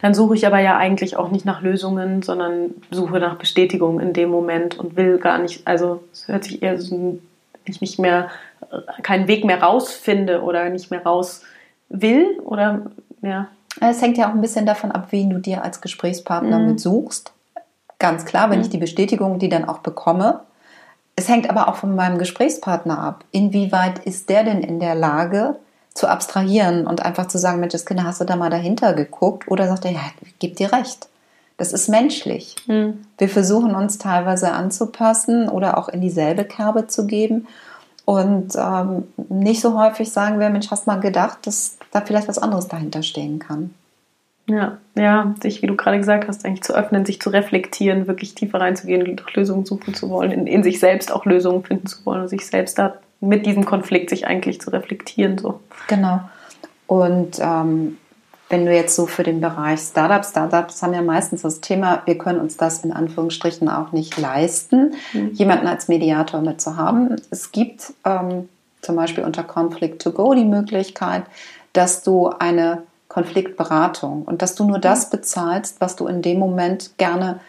Dann suche ich aber ja eigentlich auch nicht nach Lösungen, sondern suche nach Bestätigung in dem Moment und will gar nicht, also es hört sich eher so, wenn ich nicht mehr, keinen Weg mehr rausfinde oder nicht mehr raus will oder ja. Es hängt ja auch ein bisschen davon ab, wen du dir als Gesprächspartner mhm. mit suchst. Ganz klar, wenn ich mhm. die Bestätigung, die dann auch bekomme, es hängt aber auch von meinem Gesprächspartner ab. Inwieweit ist der denn in der Lage, zu abstrahieren und einfach zu sagen, Mensch, das Kind, hast du da mal dahinter geguckt? Oder sagt er, ja, gebe dir recht. Das ist menschlich. Mhm. Wir versuchen uns teilweise anzupassen oder auch in dieselbe Kerbe zu geben. Und ähm, nicht so häufig sagen wir, Mensch, hast mal gedacht, dass da vielleicht was anderes dahinter stehen kann. Ja, ja, sich, wie du gerade gesagt hast, eigentlich zu öffnen, sich zu reflektieren, wirklich tiefer reinzugehen, Lösungen suchen zu wollen, in, in, sich selbst auch Lösungen finden zu wollen und sich selbst da mit diesem Konflikt sich eigentlich zu reflektieren. So. Genau. Und ähm, wenn du jetzt so für den Bereich Startups, Startups haben ja meistens das Thema, wir können uns das in Anführungsstrichen auch nicht leisten, mhm. jemanden als Mediator mit zu haben. Es gibt ähm, zum Beispiel unter Conflict to Go die Möglichkeit, dass du eine Konfliktberatung und dass du nur das bezahlst, was du in dem Moment gerne,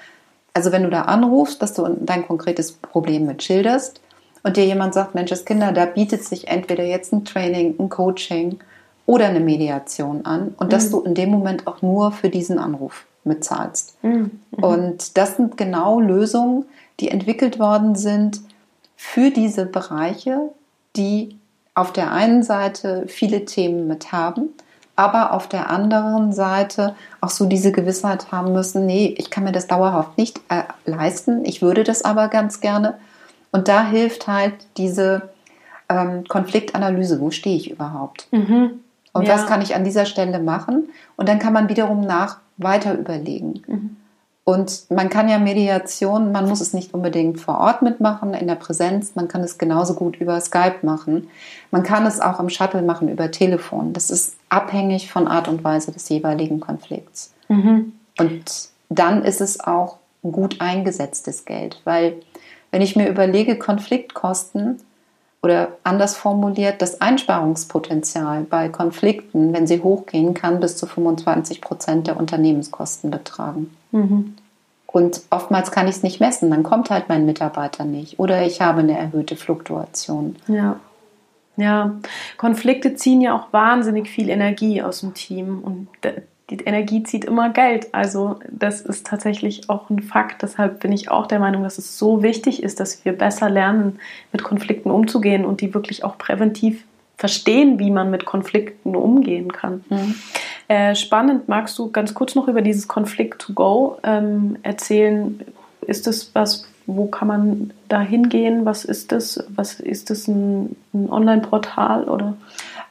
also wenn du da anrufst, dass du dein konkretes Problem mit schilderst und dir jemand sagt, Mensch, Kinder, da bietet sich entweder jetzt ein Training, ein Coaching oder eine Mediation an und mhm. dass du in dem Moment auch nur für diesen Anruf mitzahlst. Mhm. mhm. Und das sind genau Lösungen, die entwickelt worden sind für diese Bereiche, die auf der einen Seite viele Themen mit haben, aber auf der anderen Seite auch so diese Gewissheit haben müssen, nee, ich kann mir das dauerhaft nicht äh, leisten, ich würde das aber ganz gerne. Und da hilft halt diese ähm, Konfliktanalyse, wo stehe ich überhaupt? Mhm. Und ja. was kann ich an dieser Stelle machen? Und dann kann man wiederum nach weiter überlegen. Mhm. Und man kann ja Mediation, man muss es nicht unbedingt vor Ort mitmachen, in der Präsenz, man kann es genauso gut über Skype machen. Man kann es auch im Shuttle machen, über Telefon. Das ist abhängig von Art und Weise des jeweiligen Konflikts. Mhm. Und dann ist es auch gut eingesetztes Geld, weil wenn ich mir überlege, Konfliktkosten oder anders formuliert, das Einsparungspotenzial bei Konflikten, wenn sie hochgehen, kann bis zu 25 Prozent der Unternehmenskosten betragen. Mhm. Und oftmals kann ich es nicht messen, dann kommt halt mein Mitarbeiter nicht oder ich habe eine erhöhte Fluktuation. Ja. Ja, Konflikte ziehen ja auch wahnsinnig viel Energie aus dem Team und die Energie zieht immer Geld. Also das ist tatsächlich auch ein Fakt. Deshalb bin ich auch der Meinung, dass es so wichtig ist, dass wir besser lernen, mit Konflikten umzugehen und die wirklich auch präventiv verstehen, wie man mit Konflikten umgehen kann. Mhm. Äh, spannend, magst du ganz kurz noch über dieses Konflikt to go ähm, erzählen? Ist das was, wo kann man da hingehen? Was ist das? Was ist das ein, ein Online-Portal oder?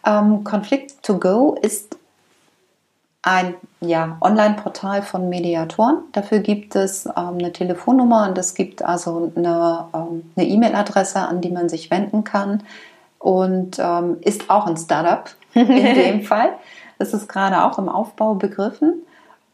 Ähm, Conflict to go ist ein ja, Online-Portal von Mediatoren. Dafür gibt es ähm, eine Telefonnummer und es gibt also eine ähm, E-Mail-Adresse, an die man sich wenden kann. Und ähm, ist auch ein Startup in dem Fall. Es ist gerade auch im Aufbau begriffen.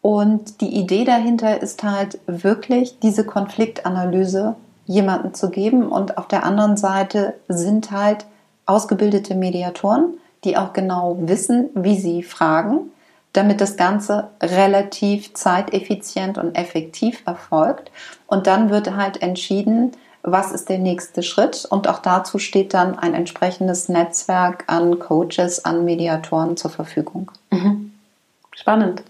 Und die Idee dahinter ist halt wirklich diese Konfliktanalyse jemanden zu geben. Und auf der anderen Seite sind halt ausgebildete Mediatoren, die auch genau wissen, wie sie fragen damit das Ganze relativ zeiteffizient und effektiv erfolgt. Und dann wird halt entschieden, was ist der nächste Schritt? Und auch dazu steht dann ein entsprechendes Netzwerk an Coaches, an Mediatoren zur Verfügung. Mhm. Spannend.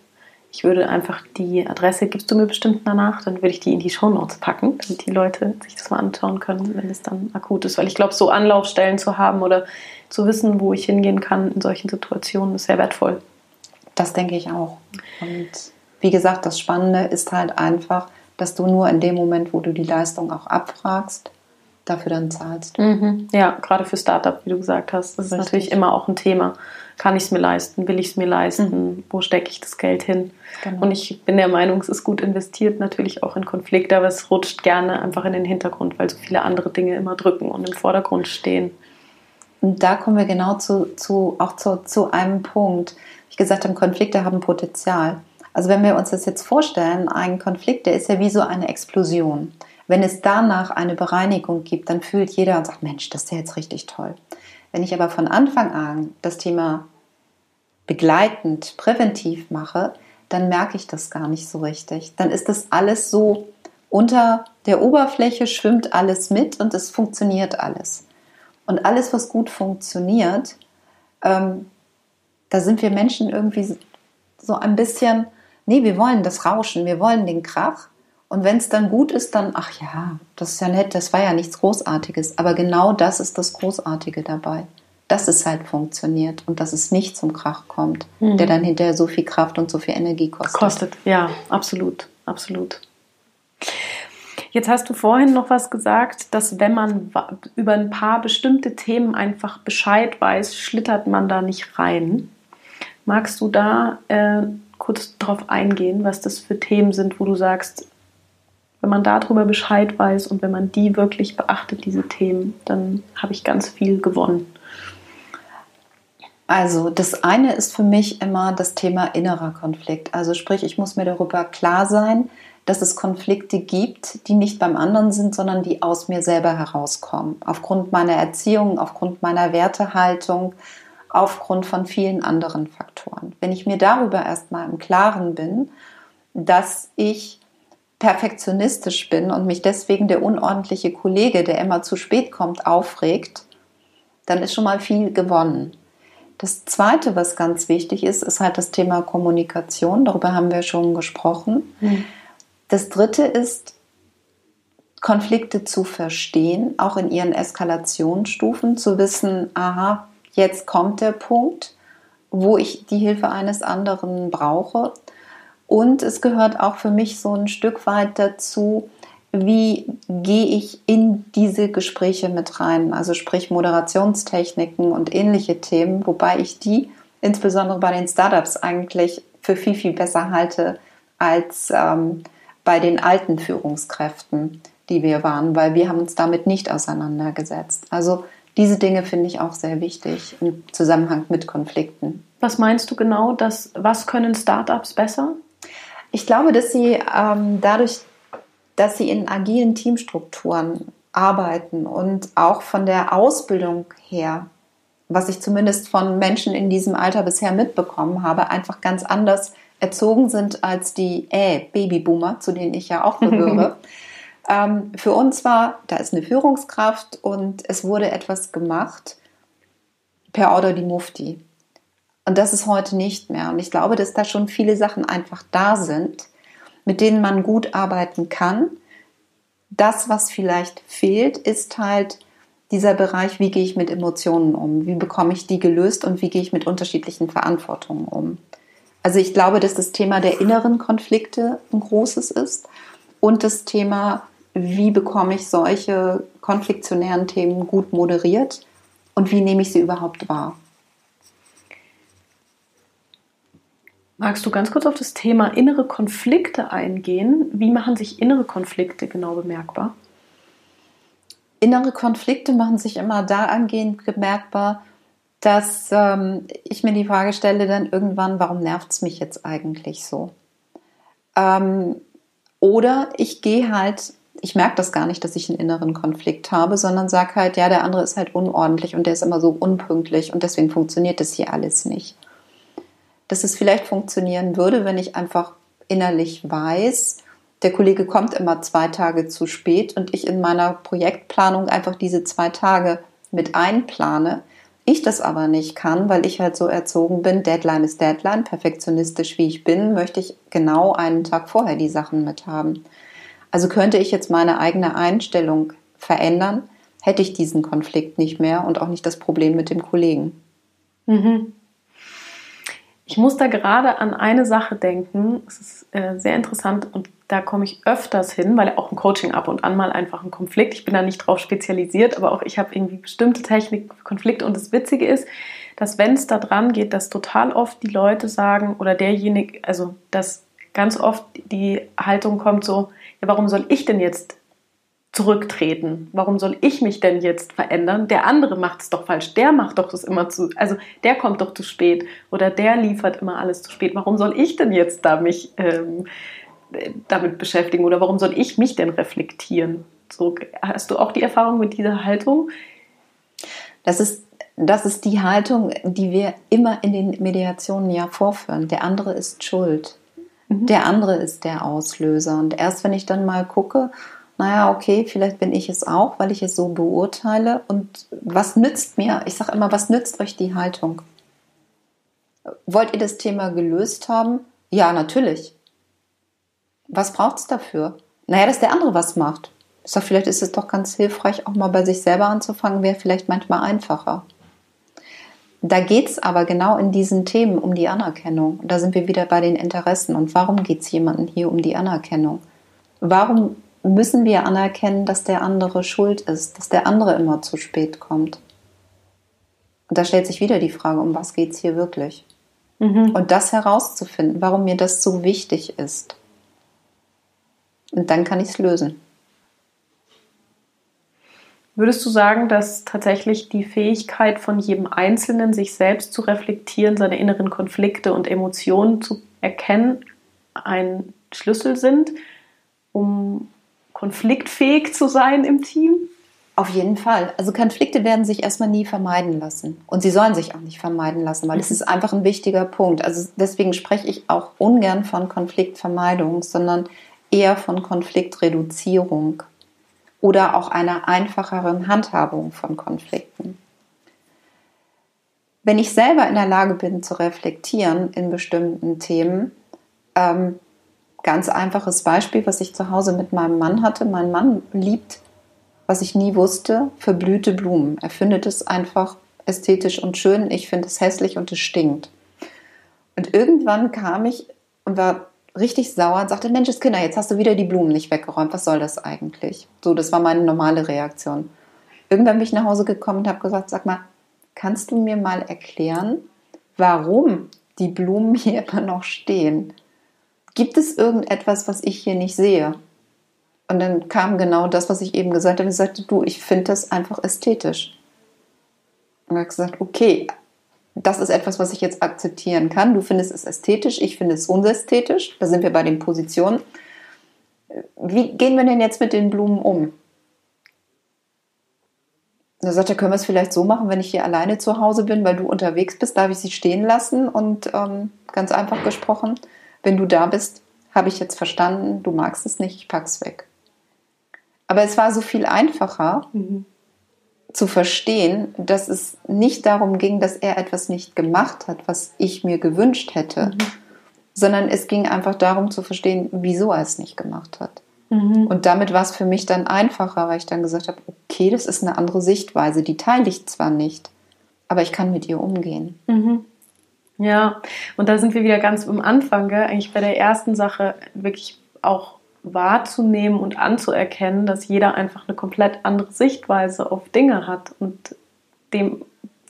Ich würde einfach die Adresse, gibst du mir bestimmt danach, dann würde ich die in die Shownotes packen, damit die Leute sich das mal anschauen können, wenn es dann akut ist. Weil ich glaube, so Anlaufstellen zu haben oder zu wissen, wo ich hingehen kann in solchen Situationen, ist sehr wertvoll. Das denke ich auch. Und wie gesagt, das Spannende ist halt einfach, dass du nur in dem Moment, wo du die Leistung auch abfragst, dafür dann zahlst. Mhm. Ja, gerade für Startup, wie du gesagt hast, das Richtig. ist natürlich immer auch ein Thema. Kann ich es mir leisten? Will ich es mir leisten? Mhm. Wo stecke ich das Geld hin? Genau. Und ich bin der Meinung, es ist gut investiert, natürlich auch in Konflikte, aber es rutscht gerne einfach in den Hintergrund, weil so viele andere Dinge immer drücken und im Vordergrund stehen. Und da kommen wir genau zu, zu auch zu, zu einem Punkt. Wie gesagt habe, Konflikte haben Potenzial. Also wenn wir uns das jetzt vorstellen, ein Konflikt, der ist ja wie so eine Explosion. Wenn es danach eine Bereinigung gibt, dann fühlt jeder und sagt, Mensch, das ist ja jetzt richtig toll. Wenn ich aber von Anfang an das Thema begleitend, präventiv mache, dann merke ich das gar nicht so richtig. Dann ist das alles so unter der Oberfläche schwimmt alles mit und es funktioniert alles. Und alles, was gut funktioniert, ähm, da sind wir Menschen irgendwie so ein bisschen, nee, wir wollen das Rauschen, wir wollen den Krach. Und wenn es dann gut ist, dann, ach ja, das ist ja nett, das war ja nichts Großartiges. Aber genau das ist das Großartige dabei. Dass es halt funktioniert und dass es nicht zum Krach kommt, mhm. der dann hinterher so viel Kraft und so viel Energie kostet. Kostet, ja, absolut, absolut. Jetzt hast du vorhin noch was gesagt, dass wenn man über ein paar bestimmte Themen einfach Bescheid weiß, schlittert man da nicht rein. Magst du da äh, kurz drauf eingehen, was das für Themen sind, wo du sagst, wenn man darüber Bescheid weiß und wenn man die wirklich beachtet, diese Themen, dann habe ich ganz viel gewonnen. Also das eine ist für mich immer das Thema innerer Konflikt. Also sprich, ich muss mir darüber klar sein, dass es Konflikte gibt, die nicht beim anderen sind, sondern die aus mir selber herauskommen. Aufgrund meiner Erziehung, aufgrund meiner Wertehaltung, aufgrund von vielen anderen Faktoren. Wenn ich mir darüber erstmal im Klaren bin, dass ich perfektionistisch bin und mich deswegen der unordentliche Kollege, der immer zu spät kommt, aufregt, dann ist schon mal viel gewonnen. Das Zweite, was ganz wichtig ist, ist halt das Thema Kommunikation. Darüber haben wir schon gesprochen. Mhm. Das dritte ist, Konflikte zu verstehen, auch in ihren Eskalationsstufen, zu wissen, aha, jetzt kommt der Punkt, wo ich die Hilfe eines anderen brauche. Und es gehört auch für mich so ein Stück weit dazu, wie gehe ich in diese Gespräche mit rein, also sprich Moderationstechniken und ähnliche Themen, wobei ich die insbesondere bei den Startups eigentlich für viel, viel besser halte als ähm, bei den alten Führungskräften, die wir waren, weil wir haben uns damit nicht auseinandergesetzt. Also diese Dinge finde ich auch sehr wichtig im Zusammenhang mit Konflikten. Was meinst du genau, dass, was können Startups besser? Ich glaube, dass sie ähm, dadurch, dass sie in agilen Teamstrukturen arbeiten und auch von der Ausbildung her, was ich zumindest von Menschen in diesem Alter bisher mitbekommen habe, einfach ganz anders erzogen sind als die äh, Babyboomer, zu denen ich ja auch gehöre. Ähm, für uns war, da ist eine Führungskraft und es wurde etwas gemacht per Order die Mufti. Und das ist heute nicht mehr. Und ich glaube, dass da schon viele Sachen einfach da sind, mit denen man gut arbeiten kann. Das, was vielleicht fehlt, ist halt dieser Bereich, wie gehe ich mit Emotionen um? Wie bekomme ich die gelöst und wie gehe ich mit unterschiedlichen Verantwortungen um? Also ich glaube, dass das Thema der inneren Konflikte ein großes ist und das Thema, wie bekomme ich solche konfliktionären Themen gut moderiert und wie nehme ich sie überhaupt wahr. Magst du ganz kurz auf das Thema innere Konflikte eingehen? Wie machen sich innere Konflikte genau bemerkbar? Innere Konflikte machen sich immer da angehend bemerkbar, dass ähm, ich mir die Frage stelle dann irgendwann, warum nervt es mich jetzt eigentlich so? Ähm, oder ich gehe halt, ich merke das gar nicht, dass ich einen inneren Konflikt habe, sondern sage halt, ja, der andere ist halt unordentlich und der ist immer so unpünktlich und deswegen funktioniert das hier alles nicht. Dass es vielleicht funktionieren würde, wenn ich einfach innerlich weiß, der Kollege kommt immer zwei Tage zu spät und ich in meiner Projektplanung einfach diese zwei Tage mit einplane. Ich das aber nicht kann, weil ich halt so erzogen bin, Deadline ist Deadline, perfektionistisch wie ich bin, möchte ich genau einen Tag vorher die Sachen mit haben. Also könnte ich jetzt meine eigene Einstellung verändern, hätte ich diesen Konflikt nicht mehr und auch nicht das Problem mit dem Kollegen. Mhm. Ich muss da gerade an eine Sache denken. Es ist äh, sehr interessant und da komme ich öfters hin, weil auch im Coaching ab und an mal einfach ein Konflikt. Ich bin da nicht drauf spezialisiert, aber auch ich habe irgendwie bestimmte Technik für. Und das Witzige ist, dass wenn es da dran geht, dass total oft die Leute sagen oder derjenige, also dass ganz oft die Haltung kommt so, ja, warum soll ich denn jetzt zurücktreten? Warum soll ich mich denn jetzt verändern? Der andere macht es doch falsch. Der macht doch das immer zu, also der kommt doch zu spät oder der liefert immer alles zu spät. Warum soll ich denn jetzt da mich ähm, damit beschäftigen oder warum soll ich mich denn reflektieren? So, hast du auch die Erfahrung mit dieser Haltung? Das ist, das ist die Haltung, die wir immer in den Mediationen ja vorführen. Der andere ist schuld. Mhm. Der andere ist der Auslöser. Und erst wenn ich dann mal gucke, naja, okay, vielleicht bin ich es auch, weil ich es so beurteile. Und was nützt mir, ich sage immer, was nützt euch die Haltung? Wollt ihr das Thema gelöst haben? Ja, natürlich. Was braucht es dafür? Naja, dass der andere was macht. Ich sage, vielleicht ist es doch ganz hilfreich, auch mal bei sich selber anzufangen, wäre vielleicht manchmal einfacher. Da geht es aber genau in diesen Themen um die Anerkennung. Und da sind wir wieder bei den Interessen. Und warum geht es jemandem hier um die Anerkennung? Warum müssen wir anerkennen, dass der andere schuld ist, dass der andere immer zu spät kommt. Und da stellt sich wieder die Frage, um was geht es hier wirklich? Mhm. Und das herauszufinden, warum mir das so wichtig ist. Und dann kann ich es lösen. Würdest du sagen, dass tatsächlich die Fähigkeit von jedem Einzelnen, sich selbst zu reflektieren, seine inneren Konflikte und Emotionen zu erkennen, ein Schlüssel sind, um konfliktfähig zu sein im Team? Auf jeden Fall. Also Konflikte werden sich erstmal nie vermeiden lassen. Und sie sollen sich auch nicht vermeiden lassen, weil es mhm. ist einfach ein wichtiger Punkt. Also deswegen spreche ich auch ungern von Konfliktvermeidung, sondern eher von Konfliktreduzierung oder auch einer einfacheren Handhabung von Konflikten. Wenn ich selber in der Lage bin zu reflektieren in bestimmten Themen, ähm, Ganz einfaches Beispiel, was ich zu Hause mit meinem Mann hatte. Mein Mann liebt, was ich nie wusste, verblühte Blumen. Er findet es einfach ästhetisch und schön. Ich finde es hässlich und es stinkt. Und irgendwann kam ich und war richtig sauer und sagte, Mensch, Kinder, jetzt hast du wieder die Blumen nicht weggeräumt. Was soll das eigentlich? So, das war meine normale Reaktion. Irgendwann bin ich nach Hause gekommen und habe gesagt, sag mal, kannst du mir mal erklären, warum die Blumen hier immer noch stehen? gibt es irgendetwas, was ich hier nicht sehe? Und dann kam genau das, was ich eben gesagt habe. Ich sagte, du, ich finde das einfach ästhetisch. Und er hat gesagt, okay, das ist etwas, was ich jetzt akzeptieren kann. Du findest es ästhetisch, ich finde es unästhetisch. Da sind wir bei den Positionen. Wie gehen wir denn jetzt mit den Blumen um? Da sagt er, können wir es vielleicht so machen, wenn ich hier alleine zu Hause bin, weil du unterwegs bist, darf ich sie stehen lassen? Und ähm, ganz einfach gesprochen, wenn du da bist, habe ich jetzt verstanden, du magst es nicht, ich pack's weg. Aber es war so viel einfacher mhm. Zu verstehen, dass es nicht darum ging, dass er etwas nicht gemacht hat, was ich mir gewünscht hätte, mhm. sondern es ging einfach darum zu verstehen, wieso er es nicht gemacht hat. Mhm. Und damit war es für mich dann einfacher, weil ich dann gesagt habe, okay, das ist eine andere Sichtweise, die teile ich zwar nicht, aber ich kann mit ihr umgehen. Mhm. Ja, und da sind wir wieder ganz am Anfang, gell? eigentlich bei der ersten Sache wirklich auch wahrzunehmen und anzuerkennen, dass jeder einfach eine komplett andere Sichtweise auf Dinge hat und dem,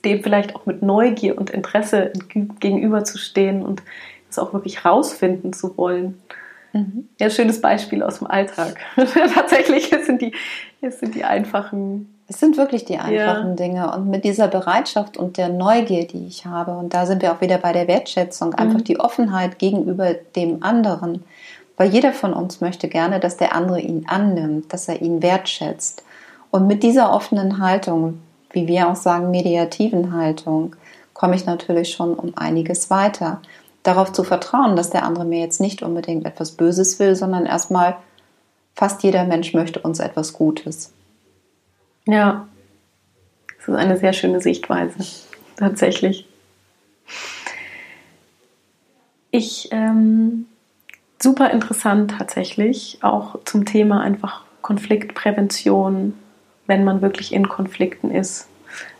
dem vielleicht auch mit Neugier und Interesse gegenüberzustehen und es auch wirklich rausfinden zu wollen. Mhm. Ja, schönes Beispiel aus dem Alltag. Tatsächlich sind die, es sind die einfachen es sind wirklich die einfachen ja. Dinge. Und mit dieser Bereitschaft und der Neugier, die ich habe, und da sind wir auch wieder bei der Wertschätzung, einfach mhm. die Offenheit gegenüber dem anderen. Weil jeder von uns möchte gerne, dass der andere ihn annimmt, dass er ihn wertschätzt. Und mit dieser offenen Haltung, wie wir auch sagen, mediativen Haltung, komme ich natürlich schon um einiges weiter. darauf zu vertrauen, dass der andere mir jetzt nicht unbedingt etwas Böses will, sondern erstmal fast jeder Mensch möchte uns etwas Gutes. Ja, das ist eine sehr schöne Sichtweise, tatsächlich. Ich, ähm, super interessant tatsächlich, auch zum Thema einfach Konfliktprävention, wenn man wirklich in Konflikten ist,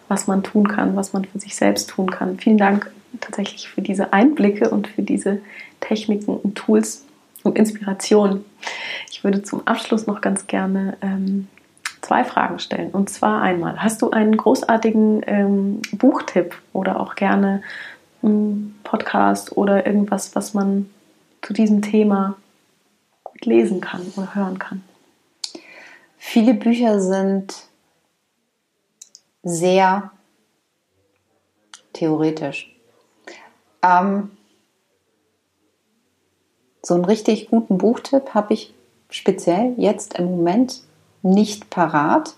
was man tun kann, was man für sich selbst tun kann. Vielen Dank tatsächlich für diese Einblicke und für diese Techniken und Tools und Inspiration. Ich würde zum Abschluss noch ganz gerne ähm, zwei Fragen stellen. Und zwar einmal, hast du einen großartigen ähm, Buchtipp oder auch gerne einen Podcast oder irgendwas, was man zu diesem Thema gut lesen kann oder hören kann? Viele Bücher sind sehr theoretisch. Ähm, so einen richtig guten Buchtipp habe ich speziell jetzt im Moment nicht parat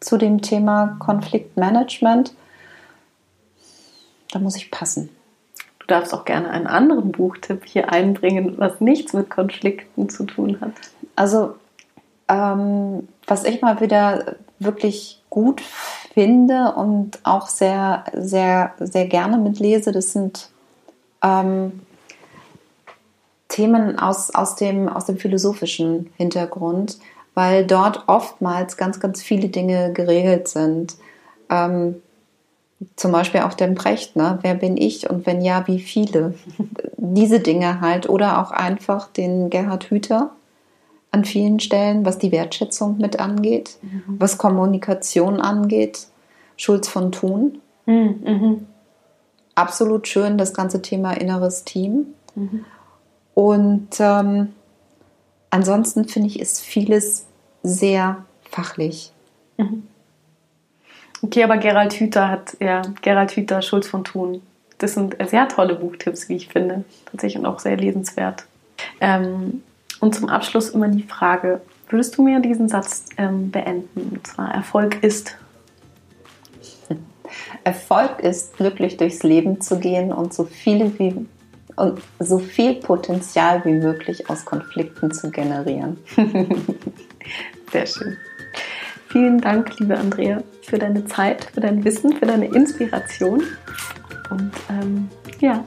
zu dem Thema Konfliktmanagement. Da muss ich passen. Du darfst auch gerne einen anderen Buchtipp hier einbringen, was nichts mit Konflikten zu tun hat. Also, ähm, was ich mal wieder wirklich gut finde und auch sehr, sehr, sehr gerne mitlese, das sind ähm, Themen aus, aus, dem, aus dem philosophischen Hintergrund, weil dort oftmals ganz, ganz viele Dinge geregelt sind. Ähm, zum Beispiel auch den Brecht, ne? wer bin ich und wenn ja, wie viele? Diese Dinge halt. Oder auch einfach den Gerhard Hüther an vielen Stellen, was die Wertschätzung mit angeht, mhm. was Kommunikation angeht. Schulz von Thun. Mhm. mhm. Absolut schön, das ganze Thema inneres Team. Mhm. Und ähm, ansonsten finde ich, ist vieles sehr fachlich. Mhm. Okay, aber Gerald Hüther hat, ja, Gerald Hüther, Schulz von Thun. Das sind sehr tolle Buchtipps, wie ich finde. Tatsächlich und auch sehr lesenswert. Ähm, und zum Abschluss immer die Frage, würdest du mir diesen Satz ähm, beenden? Und zwar, Erfolg ist. Erfolg ist, glücklich durchs Leben zu gehen und so viele wie und so viel Potenzial wie möglich aus Konflikten zu generieren. Sehr schön. Vielen Dank, liebe Andrea, für deine Zeit, für dein Wissen, für deine Inspiration. Und ähm, ja,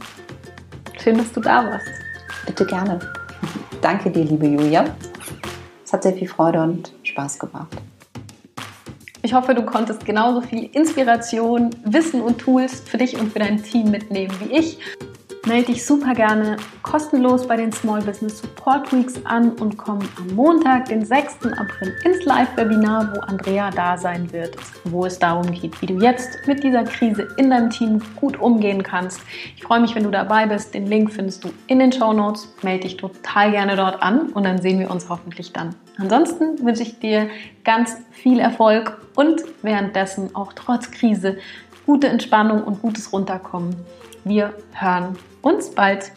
schön, dass du da warst. Bitte gerne. Danke dir, liebe Julia. Es hat sehr viel Freude und Spaß gemacht. Ich hoffe, du konntest genauso viel Inspiration, Wissen und Tools für dich und für dein Team mitnehmen wie ich. Melde dich super gerne kostenlos bei den Small Business Support Weeks an und komm am Montag, den 6. April, ins Live-Webinar, wo Andrea da sein wird, wo es darum geht, wie du jetzt mit dieser Krise in deinem Team gut umgehen kannst. Ich freue mich, wenn du dabei bist. Den Link findest du in den Show Notes. Melde dich total gerne dort an und dann sehen wir uns hoffentlich dann. Ansonsten wünsche ich dir ganz viel Erfolg und währenddessen auch trotz Krise gute Entspannung und gutes Runterkommen. Wir hören uns bald.